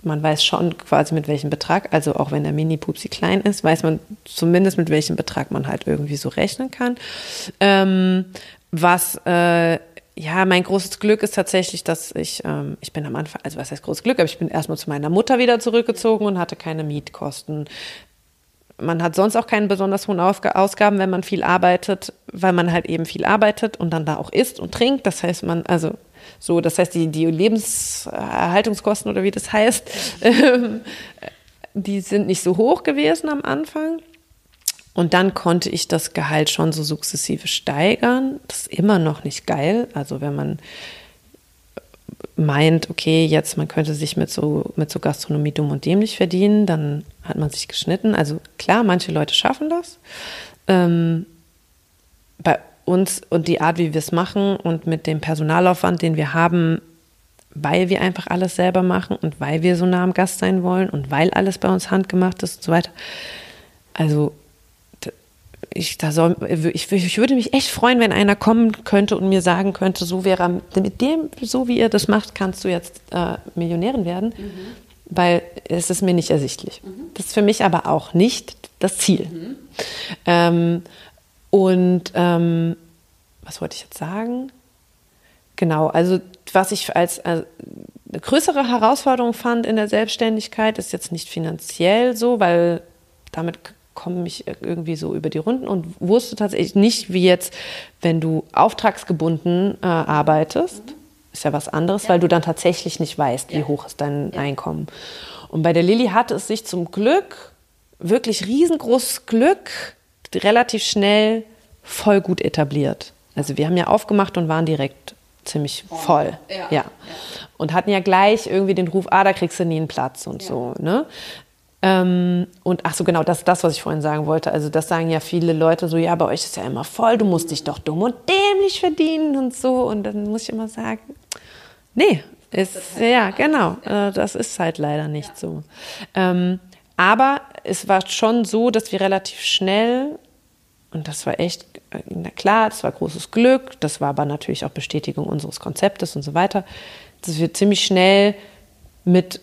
B: man weiß schon quasi mit welchem Betrag, also auch wenn der Mini-Pupsi klein ist, weiß man zumindest mit welchem Betrag man halt irgendwie so rechnen kann. Ähm, was äh, ja, mein großes Glück ist tatsächlich, dass ich, ähm, ich bin am Anfang, also was heißt großes Glück, aber ich bin erstmal zu meiner Mutter wieder zurückgezogen und hatte keine Mietkosten. Man hat sonst auch keine besonders hohen Ausgaben, wenn man viel arbeitet, weil man halt eben viel arbeitet und dann da auch isst und trinkt. Das heißt, man, also so, das heißt, die, die Lebenserhaltungskosten oder wie das heißt, ähm, die sind nicht so hoch gewesen am Anfang. Und dann konnte ich das Gehalt schon so sukzessive steigern. Das ist immer noch nicht geil. Also wenn man meint, okay, jetzt man könnte sich mit so, mit so Gastronomie dumm und dämlich verdienen, dann hat man sich geschnitten. Also klar, manche Leute schaffen das. Ähm, bei uns und die Art, wie wir es machen und mit dem Personalaufwand, den wir haben, weil wir einfach alles selber machen und weil wir so nah am Gast sein wollen und weil alles bei uns handgemacht ist und so weiter. Also ich, da soll, ich, ich würde mich echt freuen, wenn einer kommen könnte und mir sagen könnte, so wäre mit dem, so wie ihr das macht, kannst du jetzt äh, Millionärin werden, mhm. weil es ist mir nicht ersichtlich. Mhm. Das ist für mich aber auch nicht das Ziel. Mhm. Ähm, und ähm, was wollte ich jetzt sagen? Genau, also was ich als, als eine größere Herausforderung fand in der Selbstständigkeit, ist jetzt nicht finanziell so, weil damit komme ich irgendwie so über die Runden und wusste tatsächlich nicht, wie jetzt, wenn du auftragsgebunden äh, arbeitest, mhm. ist ja was anderes, ja. weil du dann tatsächlich nicht weißt, wie ja. hoch ist dein ja. Einkommen. Und bei der Lilly hatte es sich zum Glück, wirklich riesengroßes Glück, relativ schnell voll gut etabliert. Also wir haben ja aufgemacht und waren direkt ziemlich voll. Ja. ja. ja. Und hatten ja gleich irgendwie den Ruf, ah, da kriegst du nie einen Platz und ja. so. Ne? Ähm, und ach so, genau, das ist das, was ich vorhin sagen wollte. Also das sagen ja viele Leute so, ja, bei euch ist ja immer voll, du musst dich doch dumm und dämlich verdienen und so. Und dann muss ich immer sagen, nee, ist, ja, genau, äh, das ist halt leider nicht so. Ähm, aber es war schon so, dass wir relativ schnell, und das war echt, na klar, das war großes Glück, das war aber natürlich auch Bestätigung unseres Konzeptes und so weiter, dass wir ziemlich schnell mit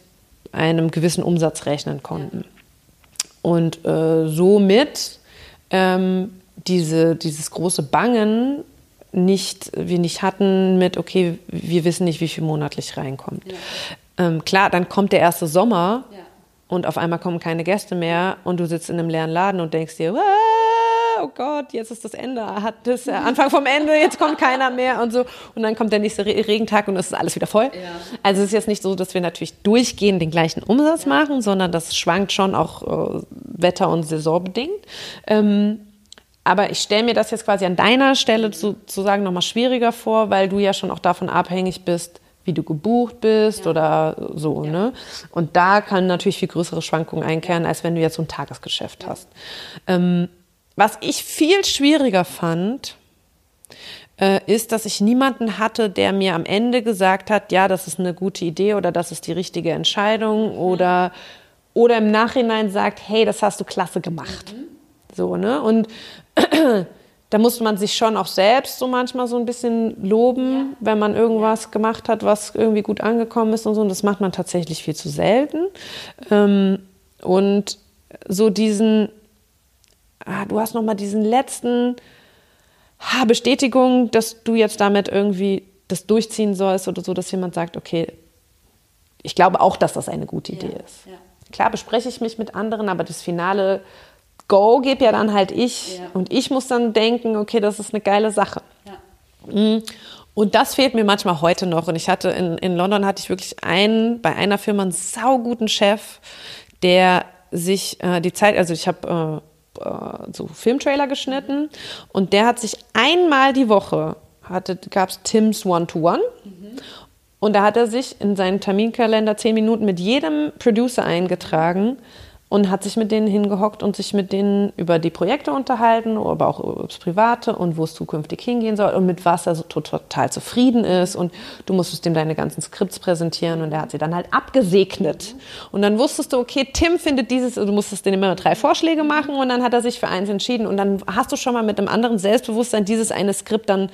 B: einem gewissen Umsatz rechnen konnten. Und äh, somit ähm, diese, dieses große Bangen nicht, wir nicht hatten mit, okay, wir wissen nicht, wie viel monatlich reinkommt. Ja. Ähm, klar, dann kommt der erste Sommer ja. und auf einmal kommen keine Gäste mehr und du sitzt in einem leeren Laden und denkst dir, oh Gott, jetzt ist das Ende, hat das äh, Anfang vom Ende, jetzt kommt keiner mehr und so. Und dann kommt der nächste Re Regentag und es ist alles wieder voll. Ja. Also es ist jetzt nicht so, dass wir natürlich durchgehend den gleichen Umsatz ja. machen, sondern das schwankt schon auch äh, wetter- und saisonbedingt. Ähm, aber ich stelle mir das jetzt quasi an deiner Stelle sozusagen nochmal schwieriger vor, weil du ja schon auch davon abhängig bist, wie du gebucht bist ja. oder so. Ja. Ne? Und da kann natürlich viel größere Schwankungen einkehren, als wenn du jetzt so ein Tagesgeschäft ja. hast. Ähm, was ich viel schwieriger fand, äh, ist, dass ich niemanden hatte, der mir am Ende gesagt hat, ja, das ist eine gute Idee oder das ist die richtige Entscheidung mhm. oder, oder im Nachhinein sagt, hey, das hast du klasse gemacht. Mhm. So, ne? Und da musste man sich schon auch selbst so manchmal so ein bisschen loben, ja. wenn man irgendwas gemacht hat, was irgendwie gut angekommen ist und so. Und das macht man tatsächlich viel zu selten. Ähm, und so diesen, ah, du hast noch mal diesen letzten ah, Bestätigung, dass du jetzt damit irgendwie das durchziehen sollst oder so, dass jemand sagt, okay, ich glaube auch, dass das eine gute Idee ja, ist. Ja. Klar bespreche ich mich mit anderen, aber das finale Go gebe ja dann halt ich ja. und ich muss dann denken, okay, das ist eine geile Sache. Mhm. Und das fehlt mir manchmal heute noch. Und ich hatte in, in London hatte ich wirklich einen, bei einer Firma einen sauguten Chef, der sich äh, die Zeit, also ich habe äh, äh, so Filmtrailer geschnitten und der hat sich einmal die Woche gab es Tims One-to-One. Und da hat er sich in seinen Terminkalender zehn Minuten mit jedem Producer eingetragen und hat sich mit denen hingehockt und sich mit denen über die Projekte unterhalten, aber auch über das Private und wo es zukünftig hingehen soll und mit was er so total zufrieden ist. Und du musstest dem deine ganzen Skripts präsentieren und er hat sie dann halt abgesegnet. Und dann wusstest du, okay, Tim findet dieses, du musstest dem immer drei Vorschläge machen und dann hat er sich für eins entschieden. Und dann hast du schon mal mit einem anderen Selbstbewusstsein dieses eine Skript dann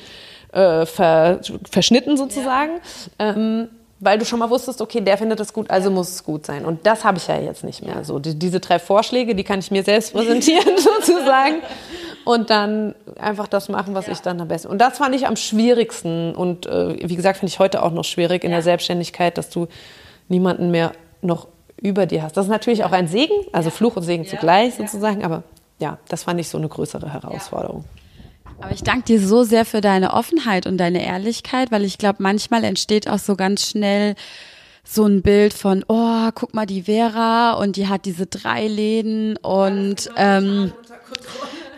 B: äh, ver, verschnitten sozusagen. Ja. Ähm, weil du schon mal wusstest, okay, der findet das gut, also muss es gut sein. Und das habe ich ja jetzt nicht mehr. So die, diese drei Vorschläge, die kann ich mir selbst präsentieren sozusagen und dann einfach das machen, was ja. ich dann am besten. Und das fand ich am schwierigsten und äh, wie gesagt finde ich heute auch noch schwierig in ja. der Selbstständigkeit, dass du niemanden mehr noch über dir hast. Das ist natürlich auch ein Segen, also Fluch und Segen zugleich sozusagen, aber ja, das fand ich so eine größere Herausforderung.
A: Aber ich danke dir so sehr für deine Offenheit und deine Ehrlichkeit, weil ich glaube, manchmal entsteht auch so ganz schnell so ein Bild von, oh, guck mal die Vera und die hat diese drei Läden und ähm,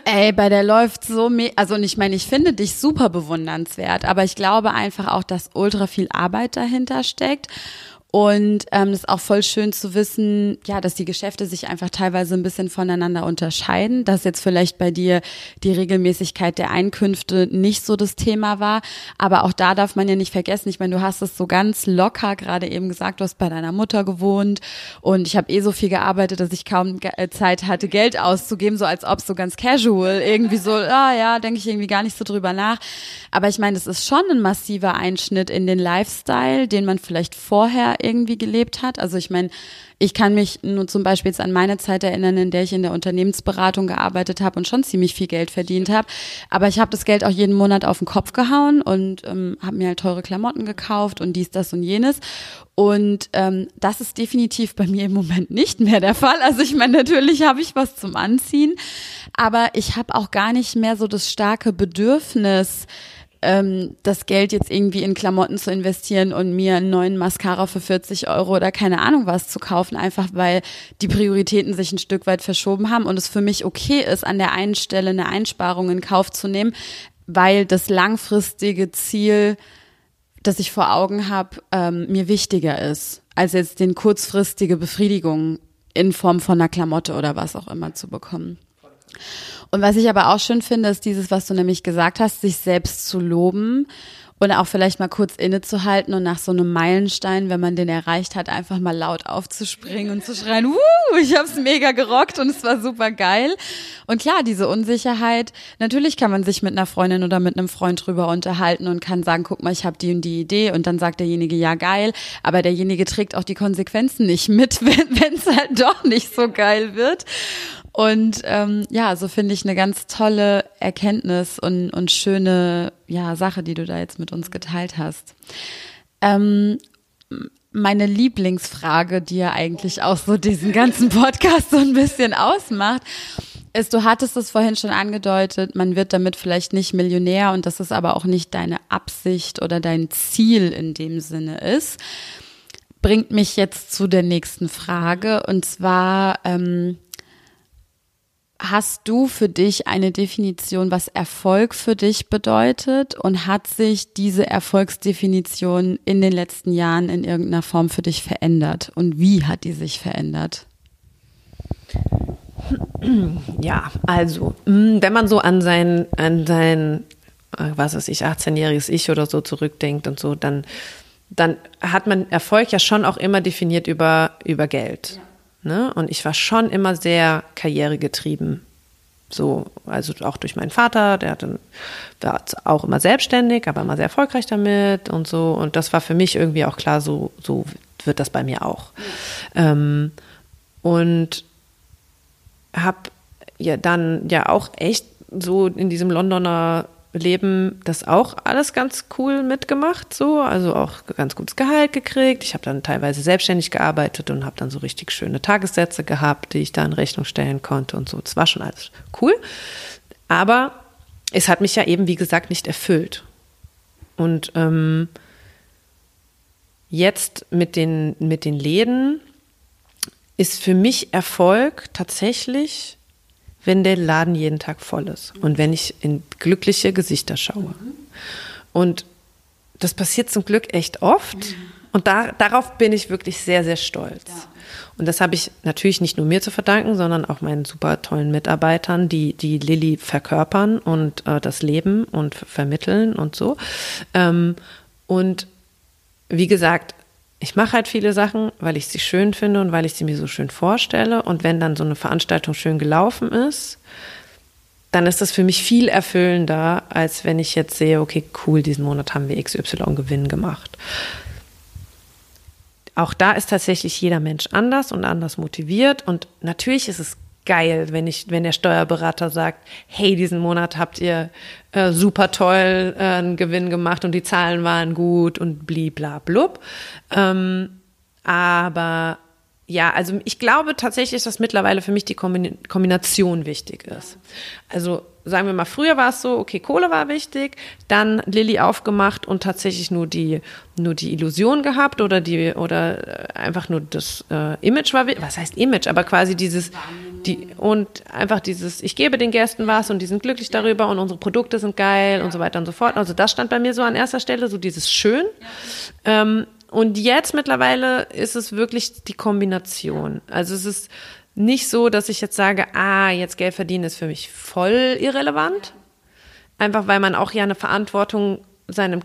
A: ey, bei der läuft so, also und ich meine, ich finde dich super bewundernswert, aber ich glaube einfach auch, dass ultra viel Arbeit dahinter steckt und ähm, das ist auch voll schön zu wissen, ja, dass die Geschäfte sich einfach teilweise ein bisschen voneinander unterscheiden, dass jetzt vielleicht bei dir die Regelmäßigkeit der Einkünfte nicht so das Thema war. Aber auch da darf man ja nicht vergessen, ich meine, du hast es so ganz locker gerade eben gesagt, du hast bei deiner Mutter gewohnt und ich habe eh so viel gearbeitet, dass ich kaum äh, Zeit hatte, Geld auszugeben, so als ob so ganz casual, irgendwie so, ah ja, denke ich irgendwie gar nicht so drüber nach. Aber ich meine, das ist schon ein massiver Einschnitt in den Lifestyle, den man vielleicht vorher irgendwie gelebt hat. Also ich meine, ich kann mich nur zum Beispiel jetzt an meine Zeit erinnern, in der ich in der Unternehmensberatung gearbeitet habe und schon ziemlich viel Geld verdient habe. Aber ich habe das Geld auch jeden Monat auf den Kopf gehauen und ähm, habe mir halt teure Klamotten gekauft und dies, das und jenes. Und ähm, das ist definitiv bei mir im Moment nicht mehr der Fall. Also ich meine, natürlich habe ich was zum Anziehen, aber ich habe auch gar nicht mehr so das starke Bedürfnis, ähm, das Geld jetzt irgendwie in Klamotten zu investieren und mir einen neuen Mascara für 40 Euro oder keine Ahnung was zu kaufen, einfach weil die Prioritäten sich ein Stück weit verschoben haben und es für mich okay ist, an der einen Stelle eine Einsparung in Kauf zu nehmen, weil das langfristige Ziel, das ich vor Augen habe, ähm, mir wichtiger ist, als jetzt den kurzfristige Befriedigung in Form von einer Klamotte oder was auch immer zu bekommen. Und was ich aber auch schön finde, ist dieses, was du nämlich gesagt hast, sich selbst zu loben und auch vielleicht mal kurz innezuhalten und nach so einem Meilenstein, wenn man den erreicht hat, einfach mal laut aufzuspringen und zu schreien, Wuh, ich hab's mega gerockt und es war super geil. Und klar, diese Unsicherheit, natürlich kann man sich mit einer Freundin oder mit einem Freund drüber unterhalten und kann sagen, guck mal, ich habe die und die Idee und dann sagt derjenige, ja geil, aber derjenige trägt auch die Konsequenzen nicht mit, wenn es halt doch nicht so geil wird. Und ähm, ja, so finde ich eine ganz tolle Erkenntnis und, und schöne ja, Sache, die du da jetzt mit uns geteilt hast. Ähm, meine Lieblingsfrage, die ja eigentlich auch so diesen ganzen Podcast so ein bisschen ausmacht, ist, du hattest es vorhin schon angedeutet, man wird damit vielleicht nicht Millionär und dass es aber auch nicht deine Absicht oder dein Ziel in dem Sinne ist, bringt mich jetzt zu der nächsten Frage und zwar, ähm, Hast du für dich eine Definition, was Erfolg für dich bedeutet? Und hat sich diese Erfolgsdefinition in den letzten Jahren in irgendeiner Form für dich verändert? Und wie hat die sich verändert?
B: Ja, also, mm, wenn man so an sein, an sein, äh, was weiß ich, 18-jähriges Ich oder so zurückdenkt und so, dann, dann hat man Erfolg ja schon auch immer definiert über, über Geld. Ja. Ne? Und ich war schon immer sehr karrieregetrieben. So, also auch durch meinen Vater, der hatte, war auch immer selbstständig, aber immer sehr erfolgreich damit und so. Und das war für mich irgendwie auch klar, so, so wird das bei mir auch. Ähm, und habe ja dann ja auch echt so in diesem Londoner Leben das auch alles ganz cool mitgemacht, so, also auch ganz gutes Gehalt gekriegt. Ich habe dann teilweise selbstständig gearbeitet und habe dann so richtig schöne Tagessätze gehabt, die ich da in Rechnung stellen konnte und so. Das war schon alles cool. Aber es hat mich ja eben, wie gesagt, nicht erfüllt. Und ähm, jetzt mit den, mit den Läden ist für mich Erfolg tatsächlich wenn der Laden jeden Tag voll ist und wenn ich in glückliche Gesichter schaue. Und das passiert zum Glück echt oft. Und da, darauf bin ich wirklich sehr, sehr stolz. Und das habe ich natürlich nicht nur mir zu verdanken, sondern auch meinen super tollen Mitarbeitern, die die Lilly verkörpern und äh, das Leben und vermitteln und so. Ähm, und wie gesagt, ich mache halt viele Sachen, weil ich sie schön finde und weil ich sie mir so schön vorstelle. Und wenn dann so eine Veranstaltung schön gelaufen ist, dann ist das für mich viel erfüllender, als wenn ich jetzt sehe, okay, cool, diesen Monat haben wir XY Gewinn gemacht. Auch da ist tatsächlich jeder Mensch anders und anders motiviert. Und natürlich ist es geil, wenn ich, wenn der Steuerberater sagt, hey, diesen Monat habt ihr äh, super toll äh, einen Gewinn gemacht und die Zahlen waren gut und bliblablub. Ähm, aber ja, also ich glaube tatsächlich, dass mittlerweile für mich die Kombination wichtig ist. Also sagen wir mal, früher war es so, okay, Kohle war wichtig, dann Lilly aufgemacht und tatsächlich nur die, nur die Illusion gehabt oder die, oder äh, einfach nur das äh, Image war, was heißt Image, aber quasi dieses, die, und einfach dieses, ich gebe den Gästen was und die sind glücklich darüber und unsere Produkte sind geil und so weiter und so fort. Also das stand bei mir so an erster Stelle, so dieses Schön. Ähm, und jetzt mittlerweile ist es wirklich die Kombination. Also es ist nicht so, dass ich jetzt sage, ah, jetzt Geld verdienen ist für mich voll irrelevant. Einfach weil man auch ja eine Verantwortung seinem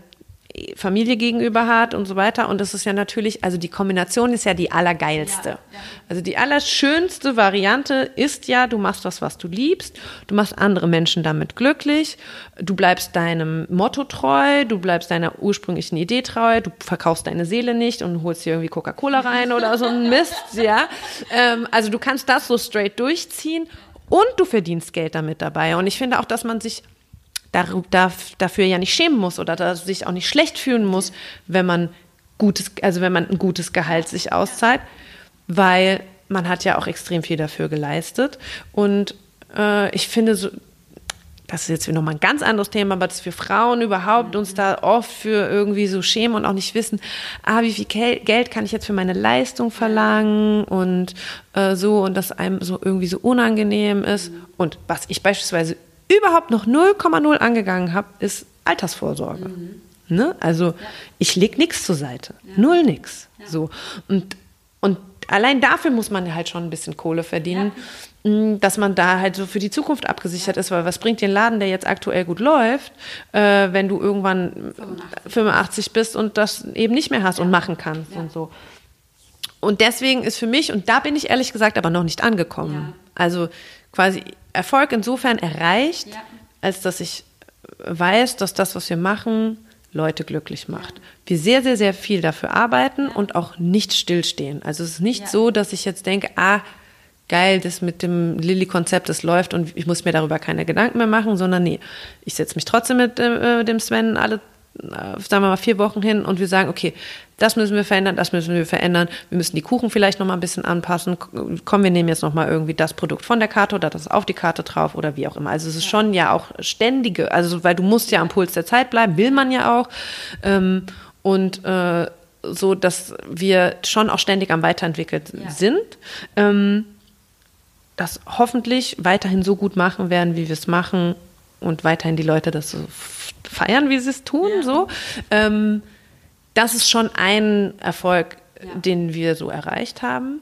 B: Familie gegenüber hat und so weiter. Und das ist ja natürlich, also die Kombination ist ja die allergeilste. Ja, ja. Also die allerschönste Variante ist ja, du machst was, was du liebst, du machst andere Menschen damit glücklich, du bleibst deinem Motto treu, du bleibst deiner ursprünglichen Idee treu, du verkaufst deine Seele nicht und holst dir irgendwie Coca-Cola rein oder so ein Mist, ja. Ähm, also du kannst das so straight durchziehen und du verdienst Geld damit dabei. Und ich finde auch, dass man sich dafür ja nicht schämen muss oder sich auch nicht schlecht fühlen muss, wenn man gutes, also wenn man ein gutes Gehalt sich auszahlt, weil man hat ja auch extrem viel dafür geleistet. Und äh, ich finde so, das ist jetzt nochmal ein ganz anderes Thema, aber dass wir Frauen überhaupt uns da oft für irgendwie so schämen und auch nicht wissen, ah, wie viel Geld kann ich jetzt für meine Leistung verlangen und äh, so und das einem so irgendwie so unangenehm ist. Und was ich beispielsweise überhaupt noch 0,0 angegangen habe, ist Altersvorsorge. Mhm. Ne? Also ja. ich lege nichts zur Seite. Ja. Null nix. Ja. So. Und, und allein dafür muss man halt schon ein bisschen Kohle verdienen, dass man da halt so für die Zukunft abgesichert ist, weil was bringt den Laden, der jetzt aktuell gut läuft, äh, wenn du irgendwann 85. 85. bist und das eben nicht mehr hast und machen kannst und so. Und deswegen ist für mich, und da bin ich ehrlich gesagt aber noch nicht angekommen. Also quasi Erfolg insofern erreicht, ja. als dass ich weiß, dass das, was wir machen, Leute glücklich macht. Ja. Wir sehr, sehr, sehr viel dafür arbeiten ja. und auch nicht stillstehen. Also es ist nicht so, dass ich jetzt denke, ah, geil, das mit dem Lilly-Konzept, das läuft und ich muss mir darüber keine Gedanken mehr machen, sondern nee, ich setze mich trotzdem mit äh, dem Sven alle sagen wir mal, vier Wochen hin und wir sagen, okay, das müssen wir verändern, das müssen wir verändern, wir müssen die Kuchen vielleicht nochmal ein bisschen anpassen, komm, wir nehmen jetzt nochmal irgendwie das Produkt von der Karte oder das auf die Karte drauf oder wie auch immer. Also es ist schon ja auch ständige, also weil du musst ja am Puls der Zeit bleiben, will man ja auch. Ähm, und äh, so, dass wir schon auch ständig am Weiterentwickelt ja. sind. Ähm, das hoffentlich weiterhin so gut machen werden, wie wir es machen und weiterhin die Leute das so feiern, wie sie es tun. Ja. So. Ähm, das ist schon ein Erfolg, ja. den wir so erreicht haben.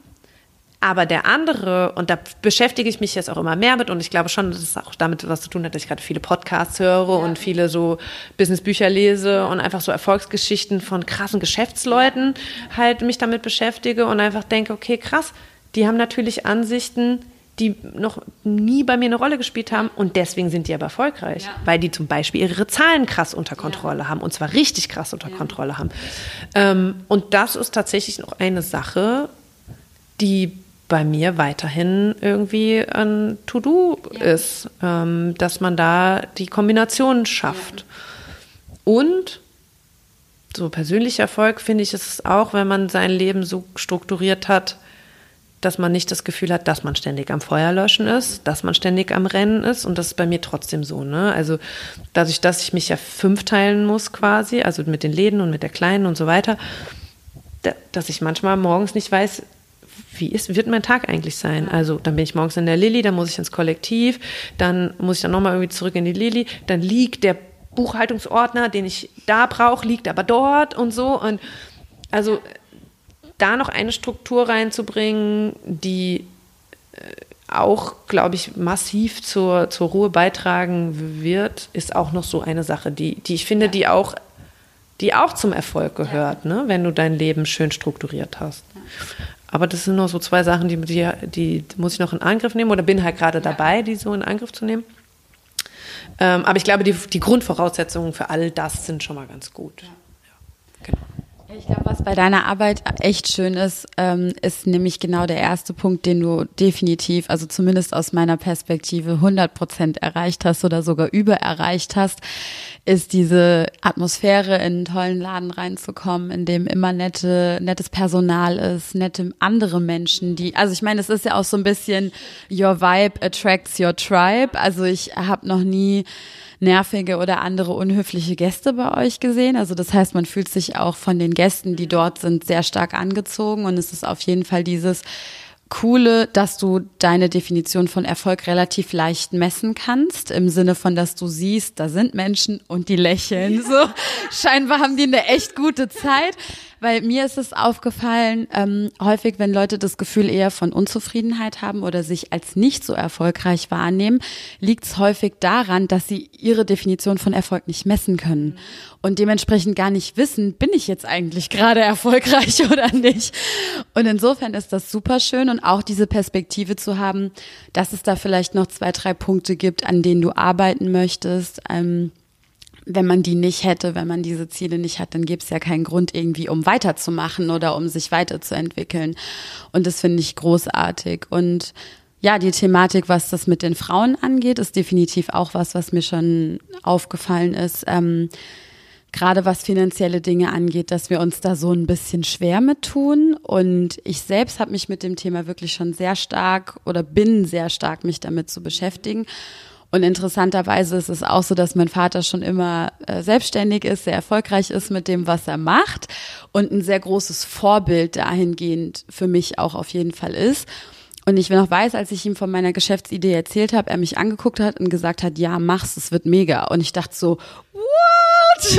B: Aber der andere, und da beschäftige ich mich jetzt auch immer mehr mit, und ich glaube schon, dass es auch damit was zu tun hat, dass ich gerade viele Podcasts höre ja. und viele so Businessbücher lese und einfach so Erfolgsgeschichten von krassen Geschäftsleuten halt mich damit beschäftige und einfach denke, okay, krass, die haben natürlich Ansichten, die noch nie bei mir eine Rolle gespielt haben und deswegen sind die aber erfolgreich, ja. weil die zum Beispiel ihre Zahlen krass unter Kontrolle ja. haben und zwar richtig krass unter ja. Kontrolle haben. Ähm, und das ist tatsächlich noch eine Sache, die bei mir weiterhin irgendwie ein To-Do ist, ähm, dass man da die Kombination schafft. Und so persönlicher Erfolg finde ich es auch, wenn man sein Leben so strukturiert hat, dass man nicht das Gefühl hat, dass man ständig am Feuer löschen ist, dass man ständig am Rennen ist. Und das ist bei mir trotzdem so. Ne? Also dadurch, dass ich mich ja fünf teilen muss quasi, also mit den Läden und mit der Kleinen und so weiter, dass ich manchmal morgens nicht weiß, wie ist, wird mein Tag eigentlich sein? Also dann bin ich morgens in der Lilly, dann muss ich ins Kollektiv, dann muss ich dann nochmal irgendwie zurück in die Lilly, dann liegt der Buchhaltungsordner, den ich da brauche, liegt aber dort und so. Und also da noch eine Struktur reinzubringen, die äh, auch, glaube ich, massiv zur, zur Ruhe beitragen wird, ist auch noch so eine Sache, die, die ich finde, die auch, die auch zum Erfolg gehört, ja. ne? wenn du dein Leben schön strukturiert hast. Ja. Aber das sind noch so zwei Sachen, die, die, die, muss ich noch in Angriff nehmen oder bin halt gerade dabei, die so in Angriff zu nehmen. Ähm, aber ich glaube, die, die Grundvoraussetzungen für all das sind schon mal ganz gut. Ja.
A: Genau. Ich glaube, was bei deiner Arbeit echt schön ist, ähm, ist nämlich genau der erste Punkt, den du definitiv, also zumindest aus meiner Perspektive, 100 Prozent erreicht hast oder sogar über erreicht hast, ist diese Atmosphäre in einen tollen Laden reinzukommen, in dem immer nette, nettes Personal ist, nette andere Menschen, die, also ich meine, es ist ja auch so ein bisschen your vibe attracts your tribe. Also ich habe noch nie nervige oder andere unhöfliche Gäste bei euch gesehen. Also das heißt, man fühlt sich auch von den Gästen, die dort sind, sehr stark angezogen und es ist auf jeden Fall dieses Coole, dass du deine Definition von Erfolg relativ leicht messen kannst, im Sinne von, dass du siehst, da sind Menschen und die lächeln so. Scheinbar haben die eine echt gute Zeit. Weil mir ist es aufgefallen, ähm, häufig, wenn Leute das Gefühl eher von Unzufriedenheit haben oder sich als nicht so erfolgreich wahrnehmen, liegt es häufig daran, dass sie ihre Definition von Erfolg nicht messen können und dementsprechend gar nicht wissen, bin ich jetzt eigentlich gerade erfolgreich oder nicht. Und insofern ist das super schön und auch diese Perspektive zu haben, dass es da vielleicht noch zwei, drei Punkte gibt, an denen du arbeiten möchtest. Ähm, wenn man die nicht hätte, wenn man diese Ziele nicht hat, dann gäbe es ja keinen Grund irgendwie, um weiterzumachen oder um sich weiterzuentwickeln. Und das finde ich großartig. Und ja, die Thematik, was das mit den Frauen angeht, ist definitiv auch was, was mir schon aufgefallen ist. Ähm, gerade was finanzielle Dinge angeht, dass wir uns da so ein bisschen schwer mit tun. Und ich selbst habe mich mit dem Thema wirklich schon sehr stark oder bin sehr stark, mich damit zu beschäftigen. Und interessanterweise ist es auch so, dass mein Vater schon immer äh, selbstständig ist, sehr erfolgreich ist mit dem, was er macht und ein sehr großes Vorbild dahingehend für mich auch auf jeden Fall ist. Und ich noch weiß, als ich ihm von meiner Geschäftsidee erzählt habe, er mich angeguckt hat und gesagt hat, ja, mach's, es wird mega. Und ich dachte so, what?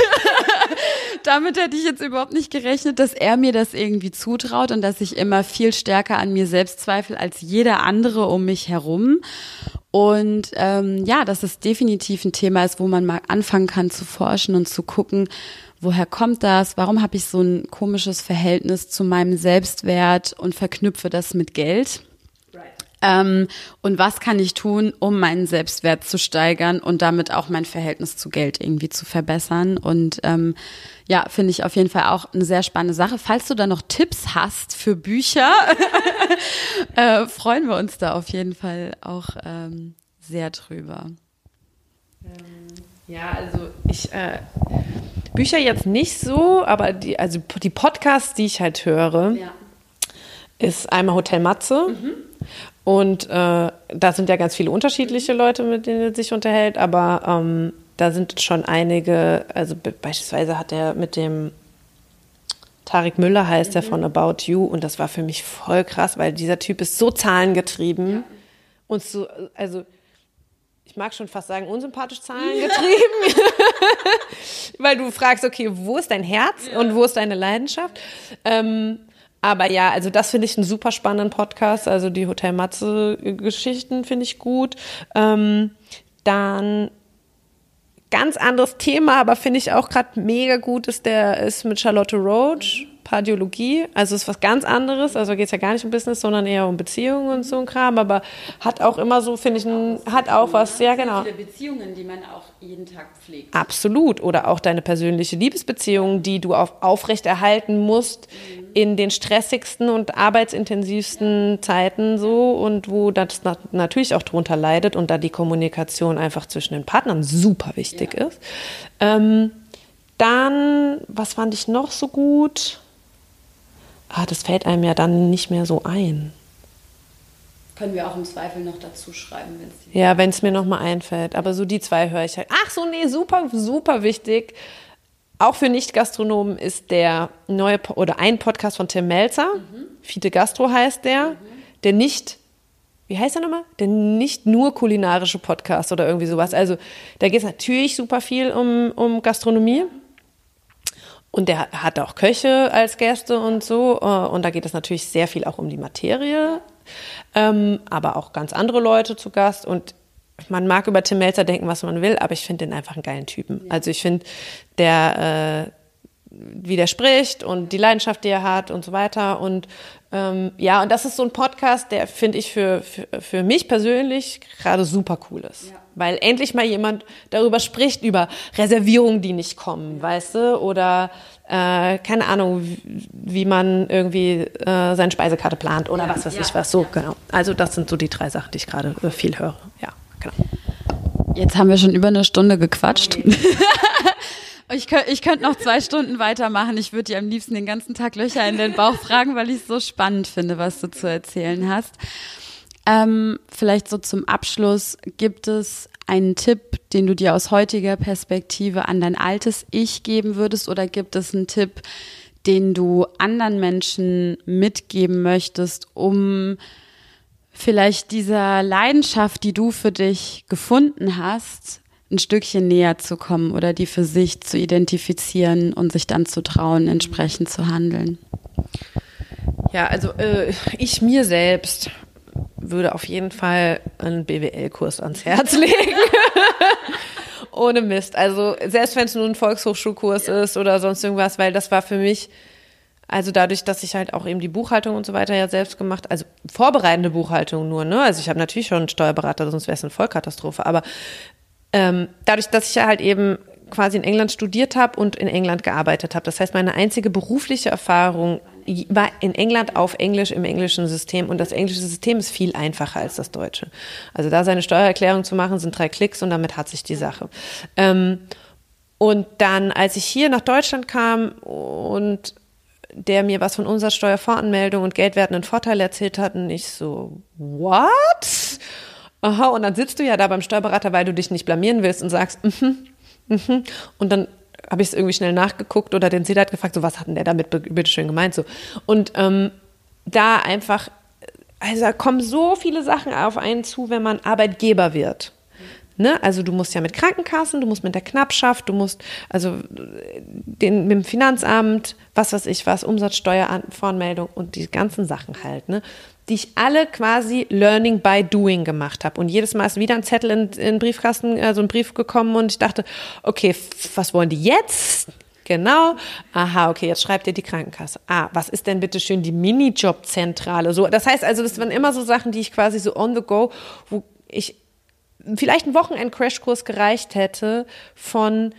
A: Damit hätte ich jetzt überhaupt nicht gerechnet, dass er mir das irgendwie zutraut und dass ich immer viel stärker an mir selbst zweifle als jeder andere um mich herum. Und ähm, ja, dass es definitiv ein Thema ist, wo man mal anfangen kann zu forschen und zu gucken, woher kommt das? Warum habe ich so ein komisches Verhältnis zu meinem Selbstwert und verknüpfe das mit Geld? Ähm, und was kann ich tun, um meinen Selbstwert zu steigern und damit auch mein Verhältnis zu Geld irgendwie zu verbessern? Und ähm, ja, finde ich auf jeden Fall auch eine sehr spannende Sache. Falls du da noch Tipps hast für Bücher, äh, freuen wir uns da auf jeden Fall auch ähm, sehr drüber.
B: Ähm, ja, also ich äh, Bücher jetzt nicht so, aber die, also die Podcasts, die ich halt höre, ja. ist einmal Hotel Matze. Mhm. Und äh, da sind ja ganz viele unterschiedliche Leute, mit denen er sich unterhält, aber ähm, da sind schon einige, also beispielsweise hat er mit dem Tarik Müller heißt mhm. er von About You und das war für mich voll krass, weil dieser Typ ist so zahlengetrieben ja. und so, also ich mag schon fast sagen, unsympathisch zahlengetrieben, weil du fragst, okay, wo ist dein Herz ja. und wo ist deine Leidenschaft? Ähm, aber ja, also das finde ich einen super spannenden Podcast. Also die Hotel Matze-Geschichten finde ich gut. Ähm, dann ganz anderes Thema, aber finde ich auch gerade mega gut, ist der ist mit Charlotte Roach. Pardiologie, also ist was ganz anderes, also geht es ja gar nicht um Business, sondern eher um Beziehungen und so ein Kram, aber hat auch immer so, finde ich, ein, hat auch was, ja genau.
A: Viele Beziehungen, die man auch jeden Tag pflegt.
B: Absolut, oder auch deine persönliche Liebesbeziehung, die du auf, aufrechterhalten musst, mhm in den stressigsten und arbeitsintensivsten Zeiten so und wo das natürlich auch drunter leidet und da die Kommunikation einfach zwischen den Partnern super wichtig ja. ist. Ähm, dann, was fand ich noch so gut? Ah, das fällt einem ja dann nicht mehr so ein.
A: Können wir auch im Zweifel noch dazu schreiben, wenn es
B: Ja, wenn es mir nochmal einfällt. Aber so die zwei höre ich halt. Ach so, nee, super, super wichtig. Auch für Nicht-Gastronomen ist der neue oder ein Podcast von Tim Melzer, mhm. Fiete Gastro heißt der, mhm. der nicht, wie heißt er nochmal? Der nicht nur kulinarische Podcast oder irgendwie sowas. Also da geht es natürlich super viel um, um Gastronomie. Und der hat auch Köche als Gäste und so. Äh, und da geht es natürlich sehr viel auch um die Materie, ähm, aber auch ganz andere Leute zu Gast. Und man mag über Tim Melzer denken, was man will, aber ich finde den einfach einen geilen Typen. Also ich finde, der äh, wie der spricht und die Leidenschaft, die er hat und so weiter. Und ähm, ja, und das ist so ein Podcast, der finde ich für, für, für mich persönlich gerade super cool ist. Ja. Weil endlich mal jemand darüber spricht, über Reservierungen, die nicht kommen, ja. weißt du? Oder äh, keine Ahnung, wie, wie man irgendwie äh, seine Speisekarte plant oder ja. was weiß ich was. So, genau. Also das sind so die drei Sachen, die ich gerade äh, viel höre. Ja. Genau.
A: Jetzt haben wir schon über eine Stunde gequatscht. Okay. Ich, könnte, ich könnte noch zwei Stunden weitermachen. Ich würde dir am liebsten den ganzen Tag Löcher in den Bauch fragen, weil ich es so spannend finde, was du zu erzählen hast. Ähm, vielleicht so zum Abschluss, gibt es einen Tipp, den du dir aus heutiger Perspektive an dein altes Ich geben würdest oder gibt es einen Tipp, den du anderen Menschen mitgeben möchtest, um vielleicht dieser Leidenschaft, die du für dich gefunden hast, ein Stückchen näher zu kommen oder die für sich zu identifizieren und sich dann zu trauen, entsprechend zu handeln?
B: Ja, also äh, ich mir selbst würde auf jeden Fall einen BWL-Kurs ans Herz legen. Ohne Mist. Also selbst wenn es nur ein Volkshochschulkurs ja. ist oder sonst irgendwas, weil das war für mich also dadurch, dass ich halt auch eben die Buchhaltung und so weiter ja selbst gemacht, also vorbereitende Buchhaltung nur, ne? Also ich habe natürlich schon einen Steuerberater, sonst wäre es eine Vollkatastrophe. Aber ähm, dadurch, dass ich ja halt eben quasi in England studiert habe und in England gearbeitet habe. Das heißt, meine einzige berufliche Erfahrung war in England auf Englisch im englischen System und das englische System ist viel einfacher als das deutsche. Also da seine Steuererklärung zu machen, sind drei Klicks und damit hat sich die Sache. Ähm, und dann, als ich hier nach Deutschland kam und der mir was von Umsatzsteuervoranmeldung und geldwertenden Vorteil erzählt hat und ich so, what? Aha, und dann sitzt du ja da beim Steuerberater, weil du dich nicht blamieren willst und sagst, mhm, mhm. Und dann habe ich es irgendwie schnell nachgeguckt oder den Sedat gefragt, so was hat denn der damit bitteschön gemeint so. Und ähm, da einfach, also da kommen so viele Sachen auf einen zu, wenn man Arbeitgeber wird. Ne? Also du musst ja mit Krankenkassen, du musst mit der Knappschaft, du musst also den, mit dem Finanzamt, was weiß ich was, Umsatzsteuervoranmeldung und die ganzen Sachen halt, ne? Die ich alle quasi Learning by Doing gemacht habe. Und jedes Mal ist wieder ein Zettel in, den Briefkasten, also ein Brief gekommen und ich dachte, okay, was wollen die jetzt? Genau. Aha, okay, jetzt schreibt ihr die Krankenkasse. Ah, was ist denn bitte schön die Minijobzentrale? So, das heißt also, das waren immer so Sachen, die ich quasi so on the go, wo ich vielleicht ein Wochenend-Crashkurs gereicht hätte von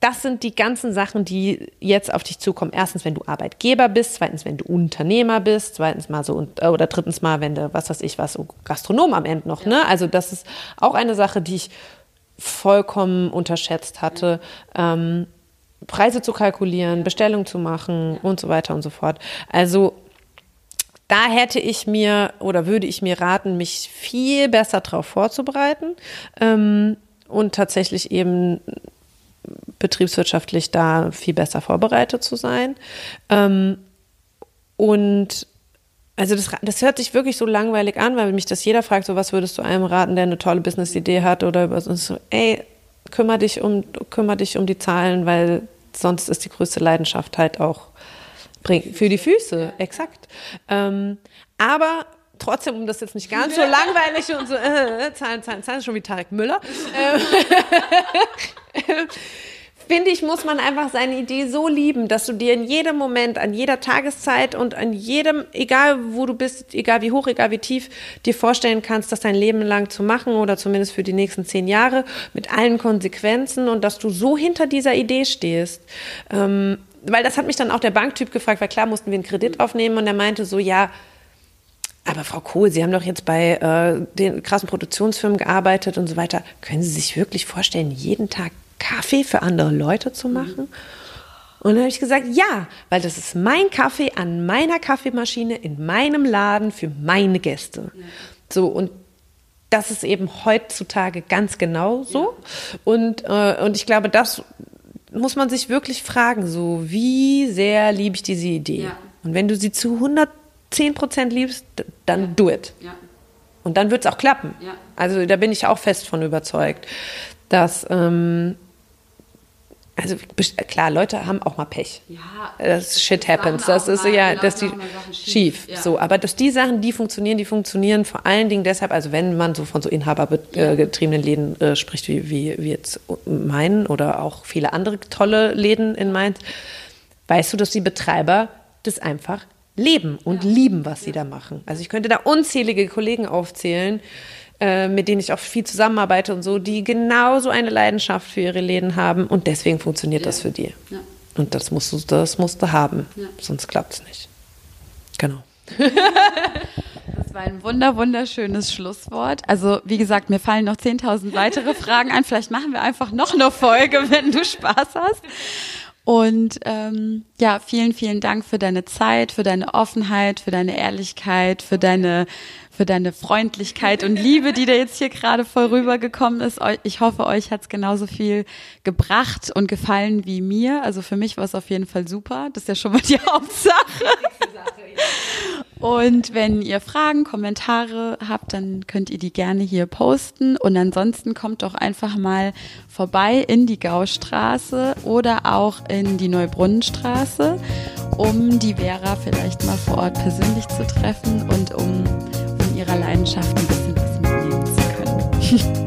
B: das sind die ganzen Sachen, die jetzt auf dich zukommen. Erstens, wenn du Arbeitgeber bist, zweitens, wenn du Unternehmer bist, zweitens mal so äh, oder drittens mal, wenn du, was weiß ich, was, so Gastronom am Ende noch, ja. ne? Also das ist auch eine Sache, die ich vollkommen unterschätzt hatte. Ähm, Preise zu kalkulieren, Bestellungen zu machen und so weiter und so fort. Also da hätte ich mir oder würde ich mir raten, mich viel besser darauf vorzubereiten ähm, und tatsächlich eben betriebswirtschaftlich da viel besser vorbereitet zu sein. Ähm, und also das, das hört sich wirklich so langweilig an, weil mich das jeder fragt, so was würdest du einem raten, der eine tolle Business-Idee hat oder über so, ey, kümmere dich um, kümmere dich um die Zahlen, weil sonst ist die größte Leidenschaft halt auch für die Füße, exakt. Ähm, aber trotzdem, um das jetzt nicht ganz so langweilig und so, äh, Zahlen, Zahlen, Zahlen, schon wie Tarek Müller. Ähm, finde ich, muss man einfach seine Idee so lieben, dass du dir in jedem Moment, an jeder Tageszeit und an jedem, egal wo du bist, egal wie hoch, egal wie tief, dir vorstellen kannst, das dein Leben lang zu machen oder zumindest für die nächsten zehn Jahre mit allen Konsequenzen und dass du so hinter dieser Idee stehst. Ähm, weil das hat mich dann auch der Banktyp gefragt, weil klar mussten wir einen Kredit aufnehmen und er meinte so, ja, aber Frau Kohl, Sie haben doch jetzt bei äh, den krassen Produktionsfirmen gearbeitet und so weiter. Können Sie sich wirklich vorstellen, jeden Tag Kaffee für andere Leute zu mhm. machen? Mhm. Und dann habe ich gesagt, ja, weil das ist mein Kaffee an meiner Kaffeemaschine in meinem Laden für meine Gäste. Ja. So, und das ist eben heutzutage ganz genau so. Ja. Und, äh, und ich glaube, das muss man sich wirklich fragen, so wie sehr liebe ich diese Idee? Ja. Und wenn du sie zu 100 10% liebst, dann ja. do it. Ja. Und dann wird es auch klappen. Ja. Also da bin ich auch fest von überzeugt, dass, ähm, also klar, Leute haben auch mal Pech. Ja, das Shit happens. Das ist mal, ja, dass die schief. ja. So, aber dass die Sachen, die funktionieren, die funktionieren vor allen Dingen deshalb, also wenn man so von so inhabergetriebenen Läden äh, spricht, wie, wie, wie jetzt meinen oder auch viele andere tolle Läden in Mainz, weißt du, dass die Betreiber das einfach leben und ja. lieben, was sie da machen. Also ich könnte da unzählige Kollegen aufzählen, äh, mit denen ich auch viel zusammenarbeite und so, die genauso eine Leidenschaft für ihre Läden haben und deswegen funktioniert ja. das für die. Ja. Und das musst du, das musst du haben, sonst klappt es nicht. Genau.
A: Das war ein wunder, wunderschönes Schlusswort. Also, wie gesagt, mir fallen noch 10.000 weitere Fragen ein. Vielleicht machen wir einfach noch eine Folge, wenn du Spaß hast. Und ähm, ja, vielen, vielen Dank für deine Zeit, für deine Offenheit, für deine Ehrlichkeit, für deine, für deine Freundlichkeit und Liebe, die da jetzt hier gerade voll rübergekommen ist. Ich hoffe, euch hat's genauso viel gebracht und gefallen wie mir. Also für mich war es auf jeden Fall super. Das ist ja schon mal die Hauptsache. Und wenn ihr Fragen, Kommentare habt, dann könnt ihr die gerne hier posten. Und ansonsten kommt doch einfach mal vorbei in die Gaustraße oder auch in die Neubrunnenstraße, um die Vera vielleicht mal vor Ort persönlich zu treffen und um von ihrer Leidenschaft ein bisschen was mitnehmen zu können.